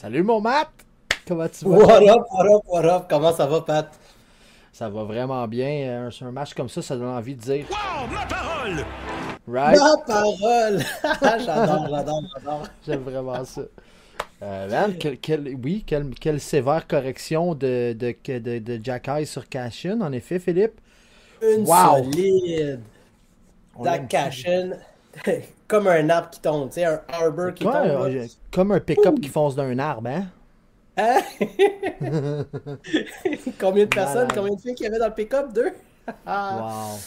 Salut mon Matt! Comment tu vas? What up, what up, what up? Comment ça va, Pat? Ça va vraiment bien. Un, un match comme ça, ça donne envie de dire. Wow, ma parole! Right? Ma parole! j'adore, j'adore, j'adore. J'aime vraiment ça. Euh, man, quel- quel- oui, quelle, sévère correction de, de, de, de Jack Eye sur Cashin, en effet, Philippe. Une Wow. solide. Dak Cashin, comme un arbre qui tombe, tu sais, un arbor qui tombe. euh, comme un pick-up qui fonce d'un arbre, hein? Hein? combien de personnes, combien de filles qu'il y avait dans le pick-up? Deux? Wow.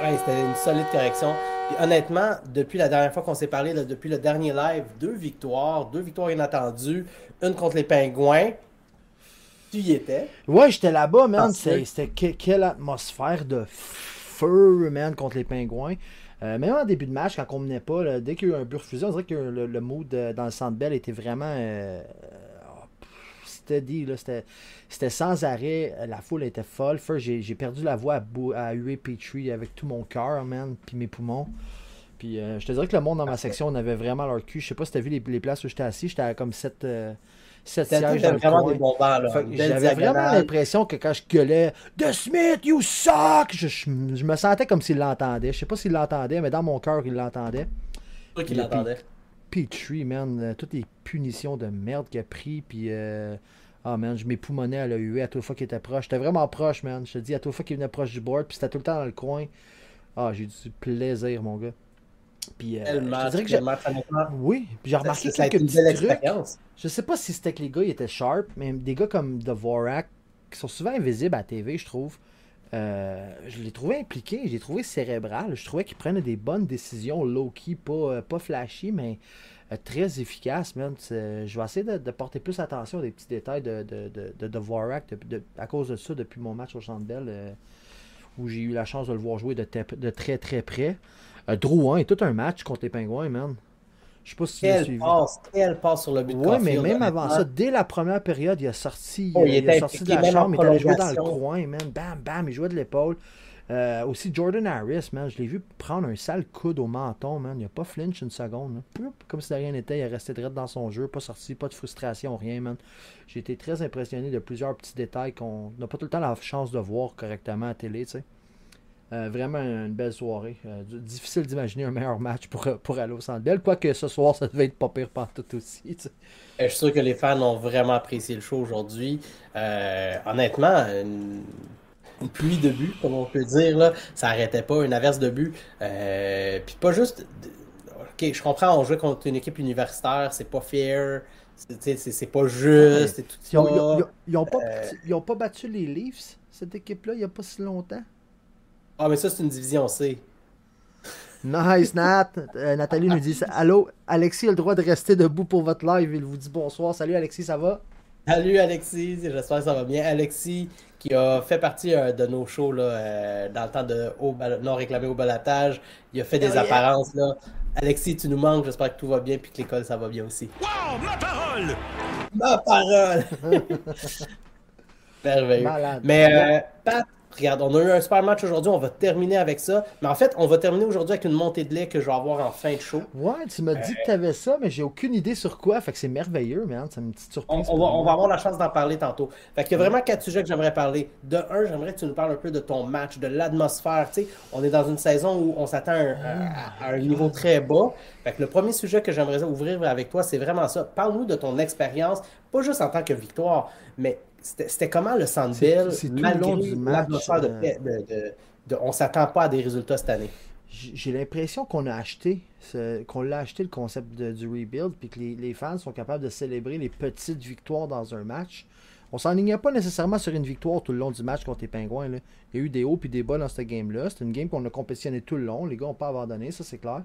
Ouais, c'était une solide correction. Honnêtement, depuis la dernière fois qu'on s'est parlé, là, depuis le dernier live, deux victoires, deux victoires inattendues, une contre les Pingouins. Tu y étais? Ouais, j'étais là-bas, man. C'était que- quelle atmosphère de feu, man, contre les pingouins. Euh, même en début de match, quand on menait pas, dès qu'il y a eu un but refusé, on dirait que le, mood euh, dans le centre belle était vraiment. Euh, ah, c'était dit, c'était sans arrêt. La foule était folle. First, j'ai perdu la voix à, bou à Petrie avec tout mon cœur, man, puis mes poumons. Puis euh, je te dirais que le monde dans ma section, on avait vraiment leur cul. Je sais pas si t'as vu les, places où j'étais assis. J'étais à comme 7, 7 vraiment des. J'avais vraiment l'impression que quand je gueulais De Smith, you suck! Je, je, me sentais comme s'il l'entendait. Je sais pas s'il l'entendait, mais dans mon cœur, il l'entendait. Petrie, man, euh, toutes les punitions de merde qu'il a pris, puis. Euh, ah, man, je m'époumonais à la huée à toute fois qu'il était proche. J'étais vraiment proche, man. Je te dis, à toute fois qu'il venait proche du board, puis c'était tout le temps dans le coin. Ah, j'ai du plaisir, mon gars. Puis, euh, je dirais que j'ai. Oui, puis j'ai remarqué Ça quelques petits trucs. Je sais pas si c'était que les gars ils étaient sharp, mais des gars comme Dvorak, qui sont souvent invisibles à la TV, je trouve. euh, je les trouvais impliqués, je les trouvais cérébral. Je trouvais qu'ils prenaient des bonnes décisions low-key, pas, euh, pas flashy, mais très efficaces, man. Je vais essayer de, de porter plus attention à des petits détails de, de, de, de Dvorak de- à cause de ça depuis mon match au Centre Bell, euh, où j'ai eu la chance de le voir jouer de, te- de très très près. Euh, Drouin est tout un match contre les Pingouins, man. Je sais pas si tu l'as Quelle suivi. passe, quelle passe sur le but de Ouais, mais même avant ça, dès la première période, il a sorti, Oh, il il, a était sorti de la chambre, il est allé jouer dans le coin, man. Bam, bam, il jouait de l'épaule. Euh, aussi, Jordan Harris, man, je l'ai vu prendre un sale coude au menton, man. Il a pas flinch une seconde. Comme si de rien n'était, il est resté droit dans son jeu, pas sorti, pas de frustration, rien, man. J'ai été très impressionné de plusieurs petits détails qu'on n'a pas tout le temps la chance de voir correctement à la télé, tu sais. Euh, vraiment une belle soirée. Euh, difficile d'imaginer un meilleur match pour, pour aller au Centre Bell. Quoique ce soir, ça devait être pas pire partout aussi. tu sais. Euh, Je suis sûr que les fans ont vraiment apprécié le show aujourd'hui. Euh, honnêtement, une, une pluie de buts, comme on peut dire, là, ça arrêtait pas, une averse de buts. Euh, Puis pas juste. Ok, je comprends, on jouait contre une équipe universitaire, c'est pas fair, c'est- pas juste et tout Ils ont, ils ça. ont- ils ont- ils ont pas, Euh, ils ont pas battu les Leafs, cette équipe-là, il n'y a pas si longtemps. Ah, mais ça, c'est une division C. Nice, Nat. Euh, Nathalie nous dit Allô, Alexis a le droit de rester debout pour votre live. Il vous dit bonsoir. Salut, Alexis, ça va? Salut Alexis, j'espère que ça va bien. Alexis, qui a fait partie euh, de nos shows là, euh, dans le temps de haut bal- non réclamé au balatage, il a fait des Oh, yeah. apparences là. Alexis, tu nous manques, j'espère que tout va bien puis que l'école ça va bien aussi. Wow, ma parole! Ma parole! Merveilleux. Malade. Mais euh, Pat, regarde, on a eu un super match aujourd'hui, on va terminer avec ça. Mais en fait, on va terminer aujourd'hui avec une montée de lait que je vais avoir en fin de show. Ouais, tu m'as dit que tu avais ça, mais j'ai aucune idée sur quoi. Fait que c'est merveilleux, man. C'est une petite surprise. on va, on moi. va avoir la chance d'en parler tantôt. Fait qu'il y a vraiment quatre sujets que j'aimerais parler. De un, j'aimerais que tu nous parles un peu de ton match, de l'atmosphère. Tu sais, on est dans une saison où on s'attend à, un- à- à un niveau très bas. Fait que le premier sujet que j'aimerais ouvrir avec toi, c'est vraiment ça. Parle-nous de ton expérience, pas juste en tant que victoire, mais c'était comment le Centre C'est- Bell, c'est tout le malgré de, euh, de, de- de- on s'attend pas à des résultats cette année. J'ai l'impression qu'on a acheté, qu'on l'a acheté le concept du rebuild, puis que les, les fans sont capables de célébrer les petites victoires dans un match. On s'enlignait pas nécessairement sur une victoire tout le long du match contre les Pingouins. là. Il y a eu des hauts puis des bas dans cette game-là. C'était une game qu'on a compétitionné tout le long. Les gars n'ont pas abandonné, ça c'est clair.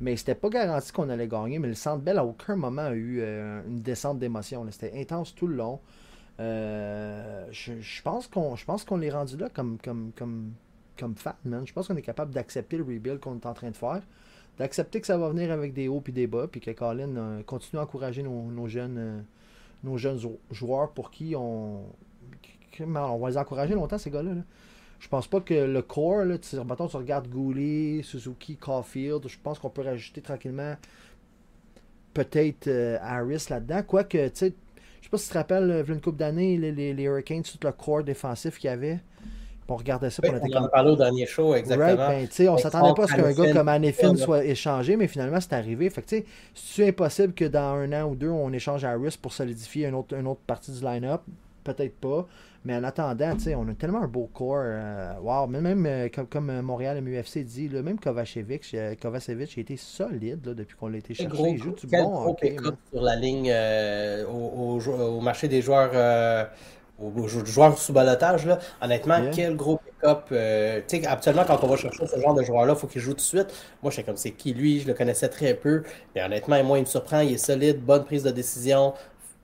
Mais c'était pas garanti qu'on allait gagner. Mais le Centre Bell à aucun moment a eu euh, une descente d'émotion. C'était intense tout le long. Euh, je, pense qu'on je l'est rendu là comme, comme, comme, comme fan, man. Je pense qu'on est capable d'accepter le rebuild qu'on est en train de faire. D'accepter que ça va venir avec des hauts puis des bas, puis que Colin euh, continue à encourager nos, jeunes, euh, nos jeunes jou- joueurs pour qui on. on va les encourager longtemps, ces gars-là. là. Je pense pas que le core, là, tu, mettons, tu regardes Goulet, Suzuki, Caulfield, je pense qu'on peut rajouter tranquillement peut-être euh, Harris là-dedans. Quoique, tu sais, sais pas si tu te rappelles, euh, une couple d'années, les, les, les, Hurricanes, tout le corps défensif qu'il y avait. On regardait ça. Oui, on, on en parlait au dernier show, exactement. Right, ben, on s'attendait pas à ce qu'un gars comme Anefin soit échangé, mais finalement, c'est arrivé. Fait que, c'est impossible que dans un an ou deux, on échange Harris pour solidifier une autre, une autre partie du line-up? Peut-être pas. Mais en attendant, on a tellement un beau corps. Euh, wow, même, même euh, comme, comme, Montréal MUFC dit, là, même Kovacevic, euh, Kovacevic a été solide là, depuis qu'on l'a été cherché. il joue du bon hockey. sur la ligne euh, au, au, au, marché des joueurs aux joueurs sous balotage, là, honnêtement, quel gros pick-up. Euh, tu sais, habituellement, quand on va chercher ce genre de joueur-là, il faut qu'il joue tout de suite. Moi, je sais comme c'est qui lui, je le connaissais très peu. Mais honnêtement, moi, il me surprend, il est solide, bonne prise de décision.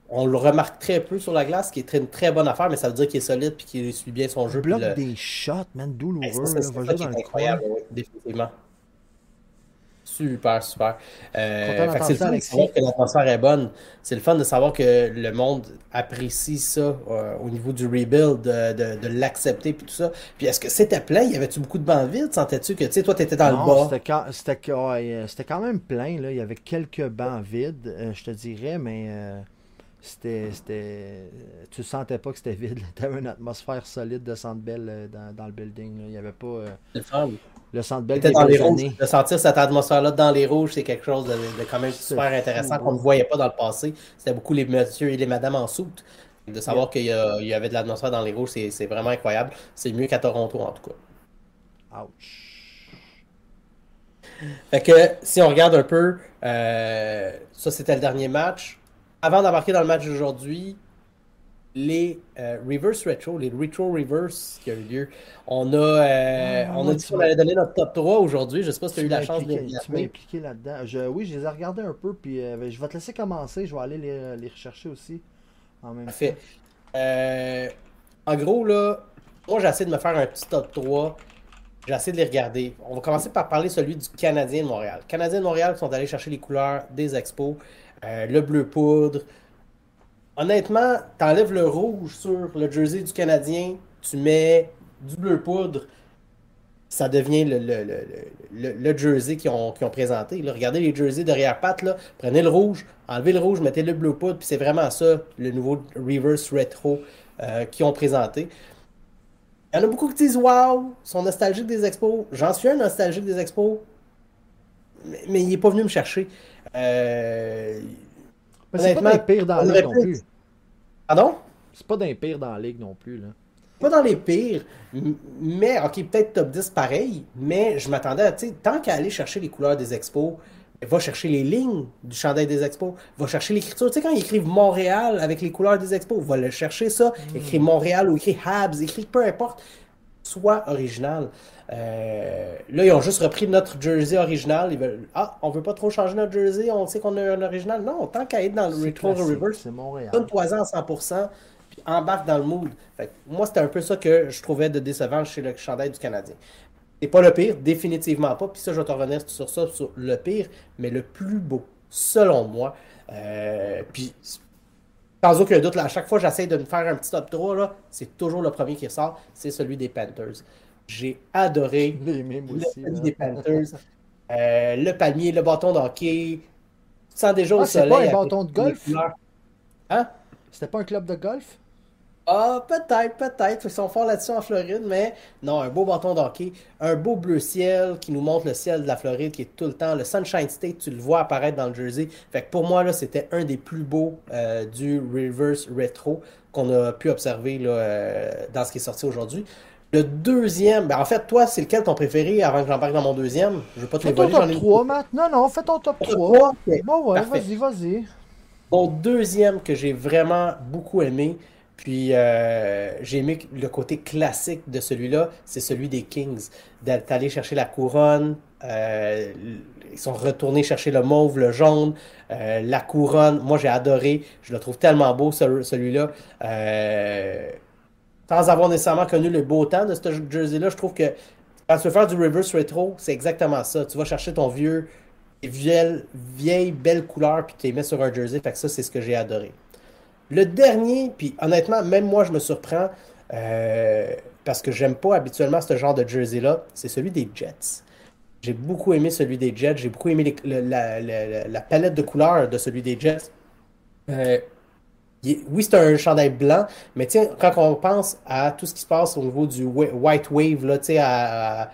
On le remarque très peu sur la glace, ce qui est une très bonne affaire, mais ça veut dire qu'il est solide et qu'il suit bien son jeu. Il bloque des shots, man, douloureux. C'est incroyable, définitivement. Super, super. Euh, c'est le fun de savoir que l'atmosphère est bonne. C'est le fun de savoir que le monde apprécie ça euh, au niveau du rebuild, de, de, de l'accepter puis tout ça. Puis est-ce que c'était plein? Y avait-tu beaucoup de bancs vides? Sentais-tu que, tu sais, toi, t'étais dans le bas? C'était quand, c'était, quand même plein, là. Il y avait quelques bancs vides, euh, je te dirais, mais euh, c'était, c'était... Tu sentais pas que c'était vide. Tu avais une atmosphère solide de Centre Bell dans, dans, le building. Là. Il y avait pas... C'est fun. Le centre belle dans les rouges. De sentir cette atmosphère-là dans les rouges, c'est quelque chose de, quand même super intéressant qu'on ne voyait pas dans le passé. C'était beaucoup les messieurs et les madames en soute. De savoir qu'il y, y, avait de l'atmosphère dans les rouges, c'est vraiment incroyable. C'est mieux qu'à Toronto, en tout cas. Ouch. Fait que si on regarde un peu, euh, ça c'était le dernier match. Avant d'embarquer dans le match d'aujourd'hui, les euh, reverse retro, les retro reverse qui a eu lieu. On a, euh, ah, on a dit qu'on allait donner notre top 3 aujourd'hui. Je sais pas si tu as eu la chance de les Tu m'as impliqué là-dedans. oui, je les ai regardés un peu, puis euh, ben, je vais te laisser commencer. Je vais aller les, les rechercher aussi en même Parfait. en gros, là, moi j'ai essayé de me faire un petit top 3. J'ai essayé de les regarder. On va commencer par parler celui du Canadien de Montréal. Canadien de Montréal qui sont allés chercher les couleurs des expos. Le bleu poudre, honnêtement, t'enlèves le rouge sur le jersey du Canadien, tu mets du bleu poudre, ça devient le, jersey qu'ils ont, présenté. Regardez les jerseys derrière là. prenez le rouge, enlevez le rouge, mettez le bleu poudre, puis c'est vraiment ça, le nouveau reverse retro euh, qu'ils ont présenté. Il y en a beaucoup qui disent Waouh, sont nostalgiques des expos. J'en suis un nostalgique des expos, mais, mais il n'est pas venu me chercher. Euh, c'est pas pire dans la ligue non plus. Pardon? C'est pas d'un pire dans la ligue non plus. Là. Pas dans les pires, mais, ok, peut-être top 10 pareil, mais je m'attendais à, tu sais, tant qu'à aller chercher les couleurs des expos, va chercher les lignes du chandail des expos, va chercher l'écriture. Tu sais, quand ils écrivent Montréal avec les couleurs des expos, va le chercher ça, mm. écrit Montréal ou écrit Habs, écrit peu importe, soit original. Euh, là, ils ont juste repris notre jersey original. Ils veulent, ah, on veut pas trop changer notre jersey, on sait qu'on a un original. Non, tant qu'à être dans le Retro Reverse, c'est Montréal. Donne-toi-en à 100%, puis embarque dans le mood. Fait moi, c'était un peu ça que je trouvais de décevant chez le chandail du Canadien. C'est pas le pire, définitivement pas. Puis ça, je vais te revenir sur ça, sur le pire, mais le plus beau, selon moi. Euh, puis sans aucun doute, là, à chaque fois j'essaie de me faire un petit top 3, c'est toujours le premier qui ressort, c'est celui des Panthers. J'ai adoré Les mêmes aussi, le des Panthers. Euh, le palmier, le bâton d'hockey. Tu sens déjà au ah, soleil. C'était pas un bâton de golf? Hein? C'était pas un club de golf? Ah, peut-être, peut-être. Ils sont forts là-dessus en Floride, mais non, un beau bâton d'hockey, un beau bleu ciel qui nous montre le ciel de la Floride qui est tout le temps. Le Sunshine State, tu le vois apparaître dans le jersey. Fait que pour moi, là, c'était un des plus beaux euh, du reverse retro qu'on a pu observer là, euh, dans ce qui est sorti aujourd'hui. Le deuxième, ben en fait, toi, c'est lequel ton préféré avant que j'embarque dans mon deuxième? Je vais pas te Fais ton top 3, Matt. Non, non, fais ton top 3. Bon, ouais, vas-y, vas-y. Mon deuxième que j'ai vraiment beaucoup aimé, puis euh, j'ai aimé le côté classique de celui-là, c'est celui des Kings. D'aller chercher la couronne, euh, ils sont retournés chercher le mauve, le jaune, euh, la couronne. Moi, j'ai adoré. Je le trouve tellement beau, celui-là. Sans avoir nécessairement connu le beau temps de ce jersey-là, je trouve que quand tu veux faire du reverse retro, c'est exactement ça. Tu vas chercher ton vieux, vieille, vieille belle couleur, puis tu les mets sur un jersey. Fait que ça, c'est ce que j'ai adoré. Le dernier, puis honnêtement, même moi, je me surprends euh, parce que j'aime pas habituellement ce genre de jersey-là, c'est celui des Jets. J'ai beaucoup aimé celui des Jets. J'ai beaucoup aimé la, la- palette de couleurs de celui des Jets. Euh, oui, c'est un chandail blanc, mais quand on pense à tout ce qui se passe au niveau du White Wave, là, à-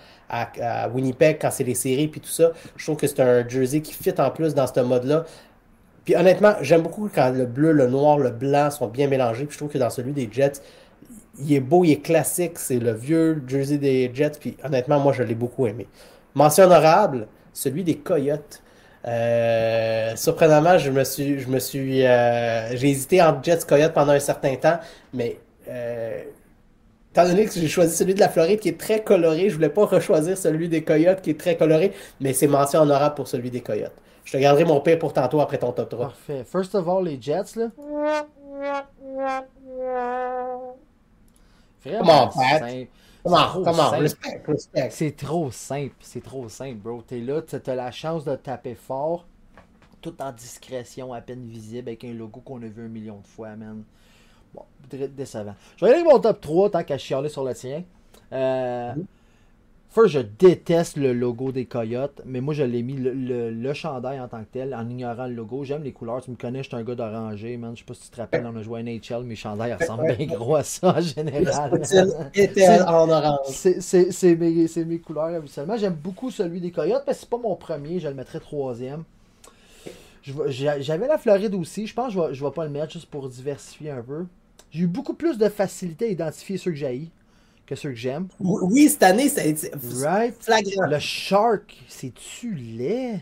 à Winnipeg, quand c'est les séries puis tout ça, je trouve que c'est un jersey qui fit en plus dans ce mode-là. Puis honnêtement, j'aime beaucoup quand le bleu, le noir, le blanc sont bien mélangés. Puis je trouve que dans celui des Jets, il est beau, il est classique. C'est le vieux jersey des Jets. Puis honnêtement, moi, je l'ai beaucoup aimé. Mention honorable, celui des Coyotes. Euh, surprenamment, je me suis, je me suis, euh, j'ai hésité entre Jets Coyotes pendant un certain temps, mais euh, étant donné que j'ai choisi celui de la Floride qui est très coloré, je voulais pas rechoisir celui des Coyotes qui est très coloré, mais c'est mention honorable pour celui des Coyotes. Je te garderai mon pire pour tantôt après ton top 3. Parfait. First of all, les Jets, là. Vraiment simple. Comment, C'est trop comment, simple. respect, respect. C'est trop simple, c'est trop simple, bro. T'es là, t'as la chance de taper fort, tout en discrétion, à peine visible, avec un logo qu'on a vu un million de fois, man. Bon, décevant. Je vais aller avec mon top 3 tant qu'à chialer sur le tien. Euh, First, je déteste le logo des Coyotes, mais moi je l'ai mis le, le, le chandail en tant que tel, en ignorant le logo. J'aime les couleurs, tu me connais, je suis un gars d'oranger, man. Je sais pas si tu te rappelles, on a joué à NHL, mes chandails ressemblent bien gros à ça en général. était en orange. C'est- mes, mes couleurs habituellement. J'aime beaucoup celui des Coyotes, mais c'est pas mon premier. Je le mettrais troisième. J'avais la Floride aussi. Je pense que je vais, je vais pas le mettre juste pour diversifier un peu. J'ai eu beaucoup plus de facilité à identifier ceux que j'haïs que ceux que j'aime. Oui, cette année, Right? flagrant. Le Shark, c'est-tu laid?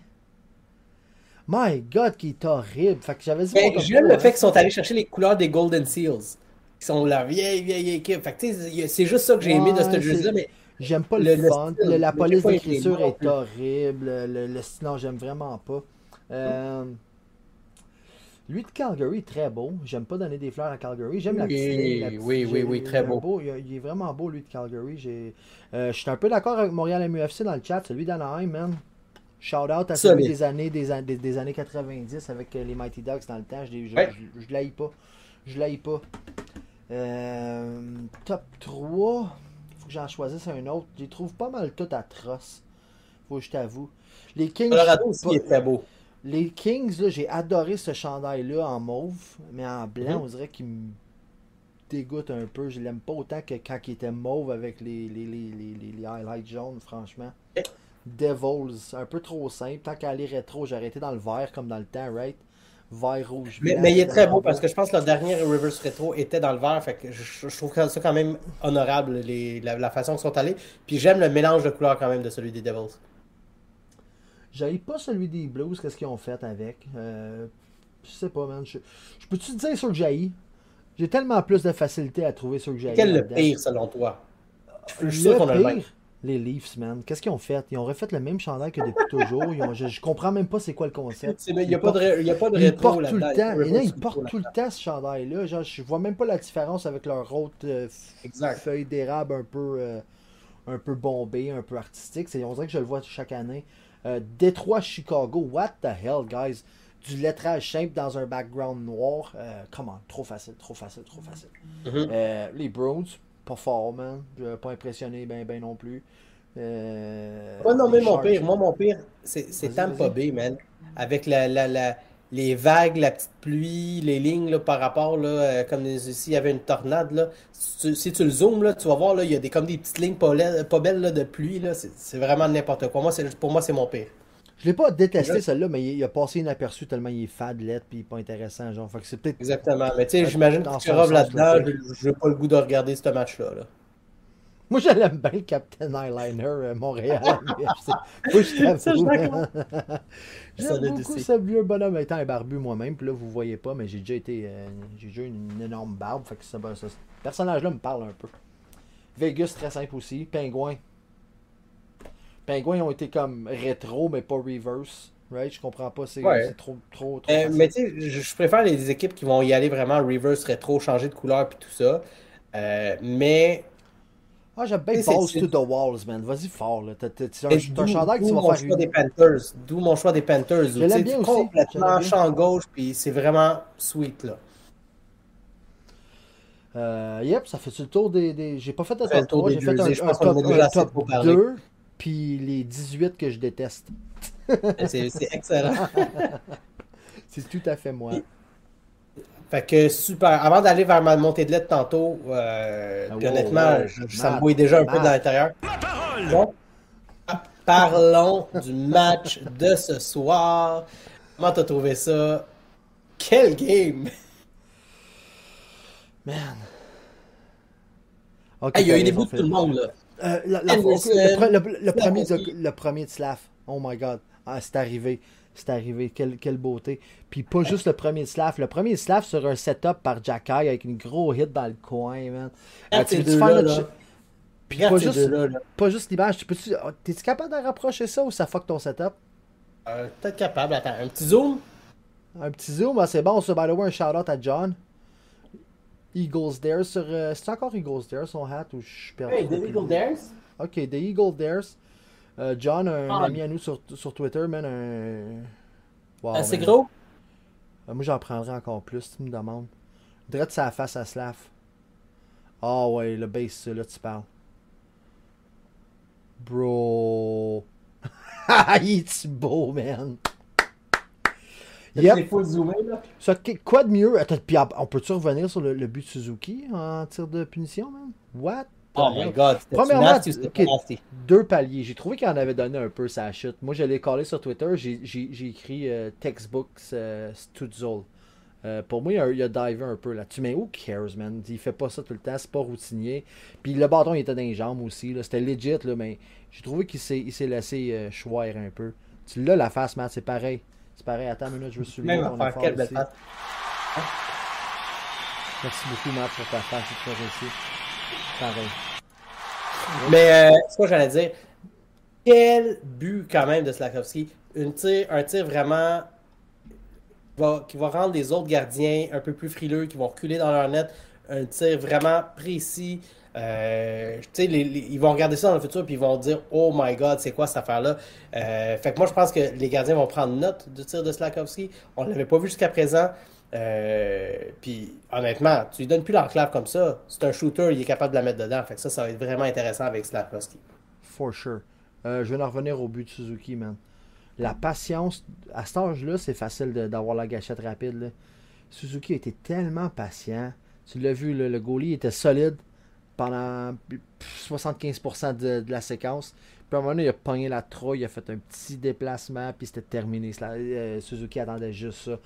My God, qui est horrible. Fait que j'avais top j'aime le fait qu'ils sont allés chercher les couleurs des Golden Seals. Qui sont la vieille, vieille équipe. Fait que, c'est juste ça que j'ai aimé de ce c'est- Mais J'aime pas Le- le, style, le- la police d'écriture est horrible. Le, le, non, j'aime vraiment pas. Euh, lui de Calgary est très beau. J'aime pas donner des fleurs à Calgary. J'aime la Oui, petite- oui, oui, oui, très beau. Il, est vraiment beau, lui de Calgary. Euh, je suis un peu d'accord avec Montréal MUFC dans le chat. Celui d'Anaheim, man. Shout out à celui des années, des, an- des, des années 90 avec euh, les Mighty Ducks dans le temps. Je, je, Ouais. je, je l'haïs pas. Je l'haïs pas. Euh, top 3. Faut que j'en choisisse un autre. Je les trouve pas mal tout atroces. Faut que je t'avoue. Les Kings. Colorado aussi pas- est très beau. Les Kings, là, j'ai adoré ce chandail-là en mauve, mais en blanc, Mhm. on dirait qu'il me dégoûte un peu. Je l'aime pas autant que quand il était mauve avec les, les, les, les, highlights jaunes, franchement. Devils, un peu trop simple. Tant qu'à aller rétro, j'aurais été dans le vert comme dans le temps, right? Vert, rouge, Mais, blanc, mais il est très beau parce que je pense que le dernier Reverse Retro était dans le vert. Fait que je, je trouve ça quand même honorable, les- la, la façon qu'ils sont allés. Puis j'aime le mélange de couleurs quand même de celui des Devils. J'avais pas celui des Blues, qu'est-ce qu'ils ont fait avec. Euh, je sais pas, man. Je, je peux-tu te dire ceux que j'ai J'ai tellement plus de facilité à trouver ceux que j'ai Quel est le pire selon toi? Je suis sûr Le qu'on a le même. pire, les Leafs, man. Qu'est-ce qu'ils ont fait? Ils ont refait le même chandail que depuis toujours. Ils ont- je, je comprends même pas c'est quoi le concept. Il n'y a, pas de y a pas de Ils portent tout le temps. Il y en a, ils portent tout le temps ce chandail-là. Genre, je vois même pas la différence avec leur autre euh, feuille d'érable un peu, euh, un peu bombée, un peu artistique. C'est, on dirait que je le vois chaque année. Euh, Détroit, Chicago. What the hell, guys? Du lettrage simple dans un background noir. Euh, come on, trop facile, trop facile, trop facile. Mhm. Euh, les Browns, pas fort, man. Pas impressionné ben, ben non plus. Euh, Moi, non, mais mon pire, moi, mon pire, c'est Tampa. Bay, man. Avec la, la, la- les vagues, la petite pluie, les lignes là, par rapport, là, euh, comme s'il y avait une tornade. Là. Si, tu, si tu le zoomes, là, tu vas voir, là, il y a des, comme des petites lignes pas, pas belles là, de pluie. là. C'est vraiment n'importe quoi. Moi, c'est- pour moi, c'est mon pire. Je l'ai pas détesté celle-là, mais il, il a passé inaperçu tellement il est fade, lettre, puis pas intéressant. Genre, fait que c'est. Exactement. Mais tu sais, j'imagine que tu là-dedans. Je n'ai pas le goût de regarder ce match-là. là. Moi, je l'aime bien, le Captain Eyeliner euh, Montréal. Que je Ça, J'aime beaucoup vieux bonhomme étant un barbu moi-même. Puis là, vous voyez pas, mais j'ai déjà été. euh, j'ai déjà une énorme barbe. Fait que ça, ben, ça- ce personnage-là me parle un peu. Vegas, très simple aussi. Pingouin. Pingouins ils ont été comme rétro, mais pas reverse. Right? Je comprends pas. C'est Ouais. trop, trop, trop. Euh, mais tu sais, je, je préfère les équipes qui vont y aller vraiment reverse, rétro, changer de couleur puis tout ça. Euh, mais Ah, j'aime bien Balls to the Walls, man. Vas-y fort, là. T'as un, un chandail que tu vas mon faire choix des Panthers. D'où mon choix des Panthers. Je tu l'aime bien aussi, complètement champ gauche, puis c'est vraiment sweet, là. Euh, yep, ça fait le tour des. des- J'ai pas fait de top tour 3, des j'ai fait un, un a top, un top pour parler. 2. puis les 18 que je déteste. C'est excellent. C'est tout à fait moi. Fait que super. Avant d'aller vers ma montée de lettre tantôt, euh, Ah, puis honnêtement, ça me bouille déjà un peu dans l'intérieur. Bon. Parlons du match de ce soir. Comment t'as trouvé ça? Quel game! Man. Ok, il y a eu des bouts de tout le monde, là. Euh, la- la- Anderson, le, pre- le- le premier de, le premier de Slav. Oh my god. Ah, c'est arrivé. C'est arrivé. Quelle, quelle beauté. Puis pas juste le premier de Slav. Le premier de Slav sur un setup par Jacky avec une gros hit dans le coin, man. Euh, tu faire notre Puis Regarde pas juste, là. pas juste l'image. Tu peux-tu- oh, T'es-tu capable de rapprocher ça ou ça fuck ton setup? Euh, Peut-être capable. Attends, un petit zoom? Un petit zoom, ah, c'est bon. Ça, by the way, un shout-out à John. Eagles Dare sur. euh, c'est encore Eagles Dare son hat ou je suis perdu? Hey, The depuis le Eagle début? Dares? Ok, The Eagle Dares. Euh, John, un Ah. ami à nous sur, sur Twitter, man, un. Wow, Assez man. gros? Euh, moi, j'en prendrais encore plus, tu me demandes. Drette sa face à Slav. Ah ouais, le base, là, tu parles. Bro. Il est beau, man? Yep. Full zoomé, là? Ça, quoi de mieux? Attends, puis on peut-tu revenir sur le, le but de Suzuki en tir de punition, man? What? Oh my god, c'était Premièrement, nasty nasty? Deux paliers. J'ai trouvé qu'il en avait donné un peu sa chute. Moi, je l'ai collé sur Twitter. J'ai écrit euh, textbooks euh. Euh, pour moi, il a, il a divé un peu là-dessus. Mais who cares, man? Il fait pas ça tout le temps. C'est pas routinier. Puis le bâton, il était dans les jambes aussi. là. C'était legit, là, mais j'ai trouvé qu'il s'est il s'est laissé euh, choir un peu. Tu l'as, la face, Matt. C'est pareil. C'est pareil. Attends une minute, je veux souligner Même ton affaire, effort quelle belle ici. passe. Merci beaucoup, Matt, pour ta face. C'est très réussi. Mais euh, c'est quoi j'allais dire? Quel but quand même de Slakowski. Tir, un tir vraiment qui va rendre les autres gardiens un peu plus frileux, qui vont reculer dans leur net. Un tir vraiment précis. Euh, ils vont regarder ça dans le futur puis ils vont dire Oh my god, c'est quoi cette affaire-là? Euh, fait que moi, je pense que les gardiens vont prendre note du tir de Slakowski. On ne l'avait pas vu jusqu'à présent. Euh, puis honnêtement, tu lui donnes plus l'enclave comme ça. C'est un shooter, il est capable de la mettre dedans. Fait que ça, ça va être vraiment intéressant avec Slakowski. For sure. Euh, je vais en revenir au but de Suzuki, man. La patience, à cet âge-là, c'est facile d'avoir la gâchette rapide. là. Suzuki été tellement patient. Tu l'as vu, là, le goalie était solide pendant pff, 75% de, la séquence. Puis à un moment donné, il a pogné la trouille, il a fait un petit déplacement, puis c'était terminé. Euh, Suzuki attendait juste ça.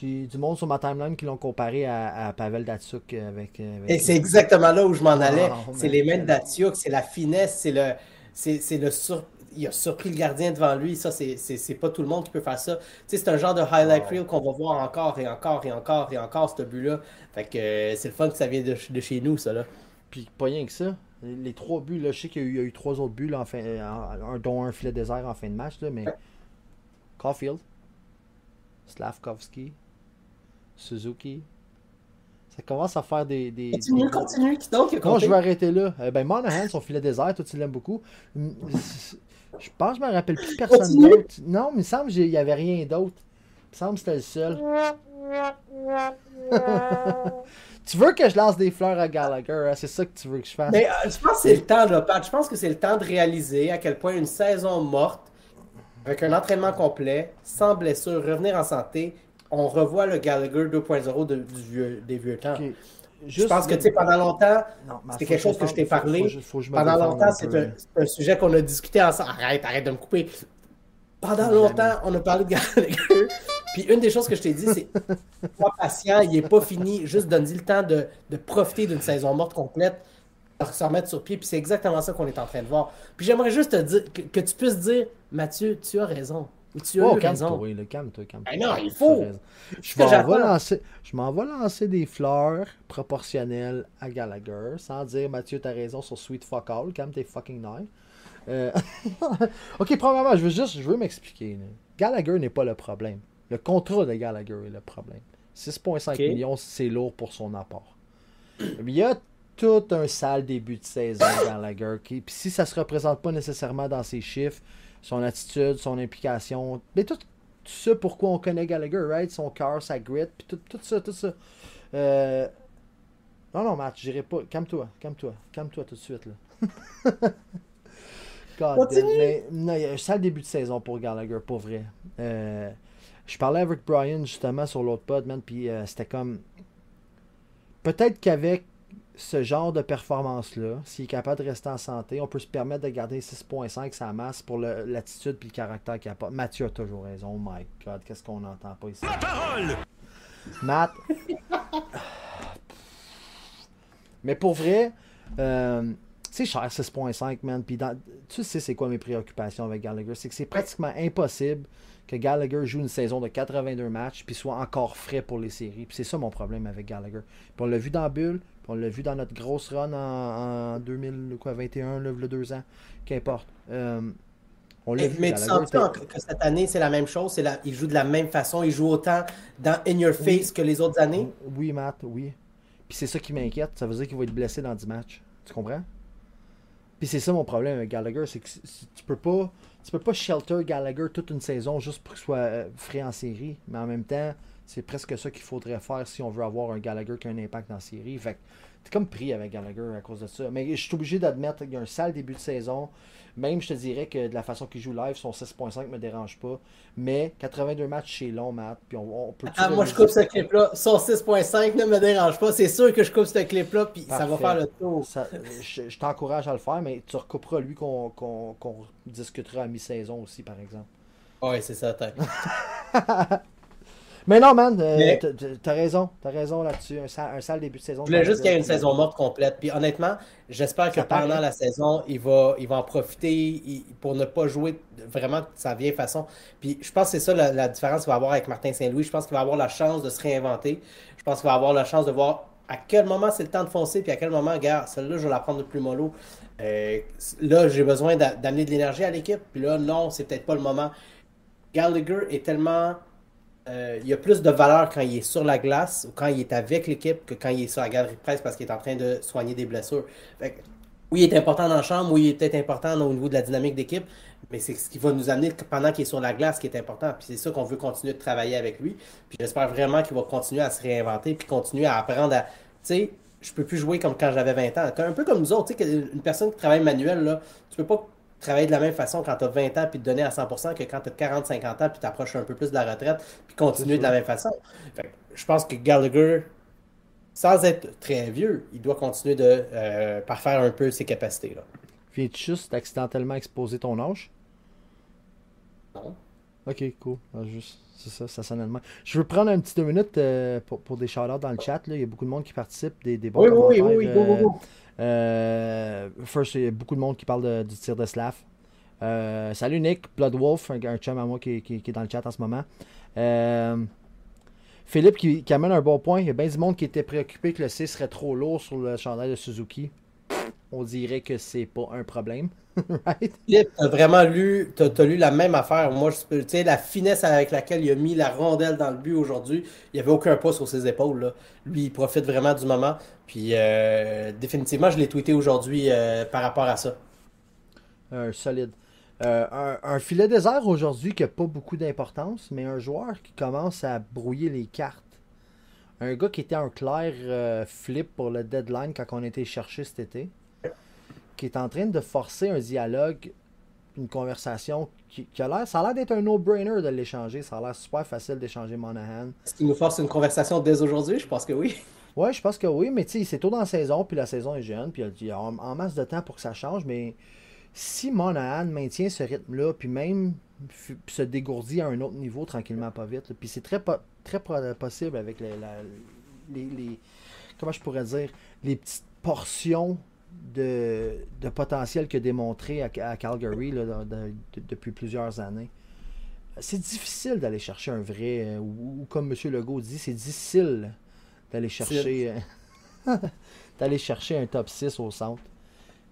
J'ai du monde sur ma timeline qui l'ont comparé à, à Pavel Datsuk avec. euh, avec- Et c'est exactement là où je m'en allais. Oh, c'est les mains de Datsuk, c'est la finesse, c'est le. C'est le sur... Il a surpris le gardien devant lui. Ça, c'est- pas tout le monde qui peut faire ça. Tu sais, c'est un genre de highlight Wow. reel qu'on va voir encore et encore et encore et encore, ce but-là. Fait que euh, c'est le fun que ça vient de, de chez nous, ça, là. Puis pas rien que ça. Les trois buts, là, je sais qu'il y a eu, il y a eu trois autres buts, là, en fin, en- dont un filet désert en fin de match, là, mais Caulfield, Slavkovski, Suzuki, ça commence à faire des... des, Continue, des- continue. Qui donc qui a Non, je vais arrêter là? Euh, ben, Monahan, son filet désert, toi, tu l'aimes beaucoup. Hum, Je pense que je me rappelle plus personne Continue. d'autre. Non, mais il me semble qu'il n'y avait rien d'autre. Il me semble que c'était le seul. tu veux que je lance des fleurs à Gallagher, hein? c'est ça que tu veux que je fasse? Mais euh, je pense que c'est le temps, là, Pat. Je pense que c'est le temps de réaliser à quel point une saison morte, avec un entraînement complet, sans blessure, revenir en santé, on revoit le Gallagher 2.0 de- vieux- des vieux temps. Ok. Je Juste- pense que, tu sais, pendant longtemps, faut quelque chose que je t'ai faut- parlé. faut juste- faut que je me pendant longtemps, c'est un, c'est sujet qu'on a discuté ensemble. Arrête, arrête de me couper. Pendant longtemps, on a parlé de Gallagher. Puis une des choses que je t'ai dit, c'est sois patient, il n'est pas fini. Juste donne-lui le temps de, de profiter d'une saison morte complète, de se remettre sur pied. Puis c'est exactement ça qu'on est en train de voir. Puis j'aimerais juste te dire que, que tu puisses dire, Mathieu, tu as raison. Ou tu as Oh, eu raison. calme-toi, là, calme-toi, calme-toi. Ben non, il faut. Je m'en vais lancer, je m'en vais lancer des fleurs proportionnelles à Gallagher, sans dire Mathieu, t'as raison sur Sweet Fuck All, calme tes fucking nerfs. Euh, ok, premièrement, je veux juste, je veux m'expliquer. Gallagher n'est pas le problème. Le contrat de Gallagher est le problème. 6,5 Ok. millions, c'est lourd pour son apport. Il y a tout un sale début de saison Gallagher. qui- Puis si ça se représente pas nécessairement dans ses chiffres, son attitude, son implication, mais tout, tout ça pourquoi on connaît Gallagher, right? Son cœur, sa grit, puis tout, tout ça, tout ça. Euh, Non, non, Matt, j'irai pas. Calme-toi, calme-toi, calme-toi tout de suite. Là. God mais, non, il y a un sale début de saison pour Gallagher, pour vrai. Euh, je parlais avec Brian justement sur l'autre pod, man, puis euh, c'était comme. Peut-être qu'avec ce genre de performance-là, s'il est capable de rester en santé, on peut se permettre de garder 6.5 sa masse pour l'attitude puis le caractère qu'il apporte. Mathieu a toujours raison. Oh my god, qu'est-ce qu'on n'entend pas ici? La parole Matt? Mais pour vrai, euh, c'est cher 6.5, man. Puis dans- tu sais, c'est quoi mes préoccupations avec Gallagher? C'est que c'est pratiquement impossible que Gallagher joue une saison de 82 matchs puis soit encore frais pour les séries. Puis c'est ça mon problème avec Gallagher. Puis on l'a vu dans Bull, puis on l'a vu dans notre grosse run en, en 2021, là, le deux ans. Qu'importe. Euh, on l'a Mais, vu. mais tu sens que que cette année, c'est la même chose? C'est la... Il joue de la même façon, il joue autant dans In Your Face que les autres années? Oui, Matt, oui. Puis c'est ça qui m'inquiète. Ça veut dire qu'il va être blessé dans 10 matchs. Tu comprends? Puis c'est ça mon problème avec Gallagher, c'est que tu peux pas tu peux pas shelter Gallagher toute une saison juste pour qu'il soit euh, frais en série. Mais en même temps, c'est presque ça qu'il faudrait faire si on veut avoir un Gallagher qui a un impact la série. T'es comme pris avec Gallagher à cause de ça. Mais je suis obligé d'admettre qu'il y a un sale début de saison. Même, je te dirais que de la façon qu'il joue live, son 6.5 me dérange pas. Mais 82 matchs, c'est long, Matt. Puis on, on peut Ah, moi, je coupe ce clip-là. Son 6.5 ne me dérange pas. C'est sûr que je coupe ce clip-là, puis ça va faire le tour. Ça- je je t'encourage à le faire, mais tu recouperas lui qu'on discutera à mi-saison aussi, par exemple. Oui, c'est ça. Mais non, man, euh, t'as- raison, t'as raison là-dessus. Un, sale- un sale début de saison. Je voulais juste qu'il y ait une saison morte complète. Puis honnêtement, j'espère que paraît. pendant la saison, il va, il va en profiter pour ne pas jouer vraiment de sa vieille façon. Puis je pense que c'est ça la, la différence qu'il va avoir avec Martin Saint-Louis. Je pense qu'il va avoir la chance de se réinventer. Je pense qu'il va avoir la chance de voir à quel moment c'est le temps de foncer, puis à quel moment, regarde, celle-là, je vais la prendre de plus mollo. Euh, là, j'ai besoin d'a- d'amener de l'énergie à l'équipe. Puis là, non, c'est peut-être pas le moment. Gallagher est tellement. Euh, il y a plus de valeur quand il est sur la glace ou quand il est avec l'équipe que quand il est sur la galerie de presse parce qu'il est en train de soigner des blessures. Fait que, oui, il est important dans la chambre, oui, il est peut-être important au niveau de la dynamique d'équipe, mais c'est ce qui va nous amener pendant qu'il est sur la glace qui est important. Puis c'est ça qu'on veut continuer de travailler avec lui. Puis j'espère vraiment qu'il va continuer à se réinventer puis continuer à apprendre à. Tu sais, je peux plus jouer comme quand j'avais 20 ans. Un peu comme nous autres, tu sais, une personne qui travaille manuel, là, tu peux pas travailler de la même façon quand tu as 20 ans puis te donner à 100% que quand tu as 40, 50 ans puis t'approches un peu plus de la retraite puis continuer de la même façon. Fait que je pense que Gallagher, sans être très vieux, il doit continuer de euh, parfaire un peu ses capacités. Là. Viens-tu juste accidentellement exposer ton âge? Non. Ok, cool. Juste, c'est ça, ça sonne même. Je veux prendre un petit deux minutes euh, pour, pour des shout dans le chat. Là. Il y a beaucoup de monde qui participe, des, des bons Oui, oui, oui, oui, go, go. Euh, first, il y a beaucoup de monde qui parle de- du tir de Slav. Euh, salut Nick, Bloodwolf, un, un chum à moi qui, qui- qui est dans le chat en ce moment. Euh, Philippe qui, qui amène un bon point. Il y a bien du monde qui était préoccupé que le C serait trop lourd sur le chandail de Suzuki. On dirait que c'est pas un problème. right? Philippe, t'as vraiment lu, t'as, lu la même affaire. Moi, tu sais, la finesse avec laquelle il a mis la rondelle dans le but aujourd'hui, il n'y avait aucun poids sur ses épaules. Là. Lui, il profite vraiment du moment. Puis, euh, définitivement, je l'ai tweeté aujourd'hui euh, par rapport à ça. Un solide. Euh, un, un filet désert aujourd'hui qui n'a pas beaucoup d'importance, mais un joueur qui commence à brouiller les cartes. Un gars qui était un clair flip pour le deadline quand on était cherché cet été. Qui est en train de forcer un dialogue, une conversation qui, qui a l'air. Ça a l'air d'être un no-brainer de l'échanger. Ça a l'air super facile d'échanger Monahan. Est-ce qu'il nous force une conversation dès aujourd'hui? Je pense que oui. Ouais, je pense que oui, mais tu sais, c'est tôt dans la saison, puis la saison est jeune, puis il y a en, masse de temps pour que ça change, mais si Monahan maintient ce rythme-là, puis même se dégourdit à un autre niveau tranquillement, pas vite, là, puis c'est très, po- très po- possible avec les, la- les, les- comment je pourrais dire, les petites portions de, de potentiel qu'il a démontré à, à Calgary là, de- de- de- depuis plusieurs années. C'est difficile d'aller chercher un vrai, euh, ou, ou comme M. Legault dit, c'est difficile d'aller chercher euh, d'aller chercher un top 6 au centre.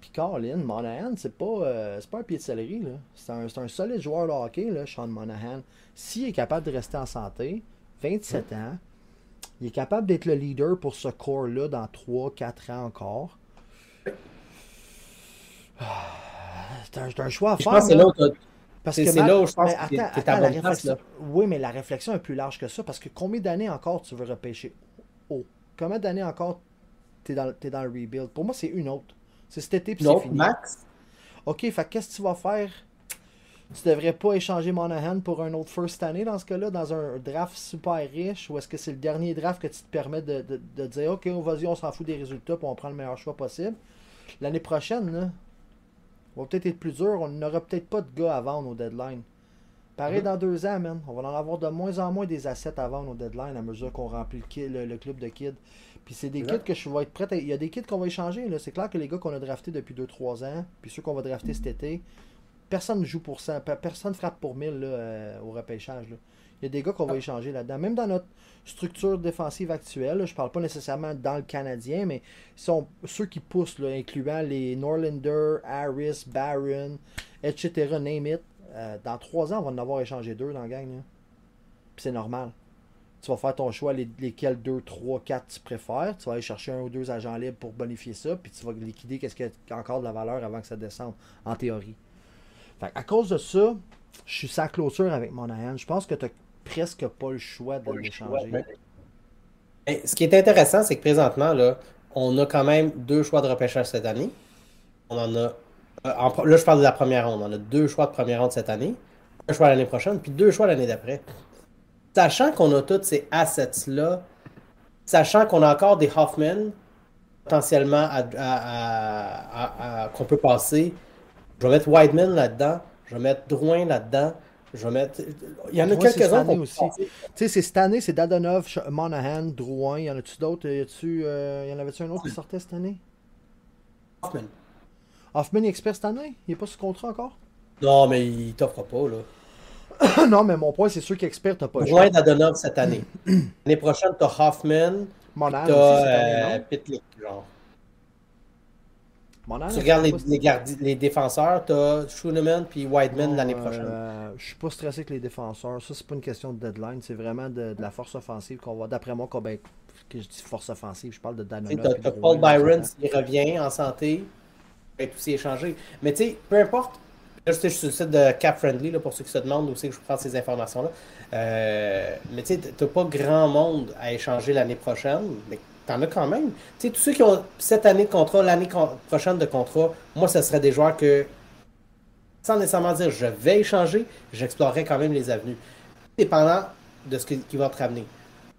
Puis Colin, Monahan, c'est pas, euh, pas un pied de céleri. C'est un, un solide joueur de hockey, là, Sean Monahan. S'il est capable de rester en santé, 27 ans, il est capable d'être le leader pour ce corps-là dans 3-4 ans encore. Ah, C'est un, choix à Je faire. pense que c'est là. où Parce C'est- que c'est Matt- là où je pense mais que attends, t'es à attends, la place, Oui, mais la réflexion est plus large que ça parce que combien d'années encore tu veux repêcher? Haut Combien d'années encore t'es dans, t'es dans le rebuild? Pour moi, c'est une autre. C'est cet été, puis c'est fini. max? Ok, fait qu'est-ce que tu vas faire? Tu devrais pas échanger Monahan pour un autre first année dans ce cas-là, dans un draft super riche, ou est-ce que c'est le dernier draft que tu te permets de, de- de dire Ok, vas-y, on s'en fout des résultats, puis on prend le meilleur choix possible L'année prochaine, là, va peut-être être plus dur, on n'aura peut-être pas de gars à vendre au deadline. Pareil Mhm. dans deux ans, man. On va en avoir de moins en moins des assets à vendre au deadline à mesure qu'on remplit le, ki- le- le club de kids. Puis c'est des Exact. kids que je vais être prêt à... Il y a des kids qu'on va échanger. là. C'est clair que les gars qu'on a draftés depuis 2-3 ans, puis ceux qu'on va drafter cet été, personne ne joue pour ça. Pe- Personne frappe pour 1000 là, euh, au repêchage. là. Il y a des gars qu'on va échanger là-dedans. Même dans notre structure défensive actuelle, je parle pas nécessairement dans le Canadien, mais sont ceux qui poussent, là, incluant les Norlander, Harris, Barron, etc., name it. Euh, dans 3 ans, on va en avoir échangé deux dans la gang. là. Puis c'est normal. Tu vas faire ton choix, les- lesquels 2, 3, 4 tu préfères. Tu vas aller chercher un ou deux agents libres pour bonifier ça, puis tu vas liquider qu'est-ce qui a encore de la valeur avant que ça descende, en théorie. Fait à cause de ça, je suis sans clôture avec Monahan. Je pense que tu presque pas le choix de l'échanger. Ce qui est intéressant, c'est que présentement, là, on a quand même deux choix de repêchage cette année. On en a. euh, en là, je parle de la première ronde. On a deux choix de première ronde cette année, un choix l'année prochaine, puis deux choix l'année d'après. Sachant qu'on a tous ces assets-là, sachant qu'on a encore des Hoffman potentiellement à- à- à- à- à- qu'on peut passer, je vais mettre Wideman là-dedans, je vais mettre Drouin là-dedans, je vais mettre. Il y en a Drouin, quelques-uns aussi. Tu sais, c'est cette année, c'est Dadonov, Monahan, Drouin. Y en a-tu d'autres? Y a-tu, euh, y en avait-tu un autre qui sortait cette année? Hoffman. Hoffman est expert cette année? Il est pas sous contrat encore? Non, mais il t'offre pas, là. Non, mais mon point, c'est sûr qu'expert, t'as pas. Loin d'Adonov cette année. L'année prochaine, t'as Hoffman, Monahan t'as euh, Pitlick, genre. Tu regardes les, gardi- défenseurs, t'as Schooneman puis Whiteman l'année euh, prochaine. je suis pas stressé avec les défenseurs. Ça, c'est pas une question de deadline. C'est vraiment de, de la force offensive qu'on va. D'après moi, qu'on ben, que je dis force offensive, je parle de Tu Danona. T'as t'as Paul Byron s'il revient en santé, va être aussi échangé. Mais tu sais, peu importe. Là, je suis sur le site de Cap Friendly, là, pour ceux qui se demandent où c'est que je prends ces informations-là. Euh, mais tu sais, t'as pas grand monde à échanger l'année prochaine, mais t'en as quand même. Tous ceux qui ont cette année de contrat, l'année prochaine de contrat, moi, ce serait des joueurs que, sans nécessairement dire je vais échanger, j'explorerais quand même les avenues. Dépendant de ce qui va te ramener.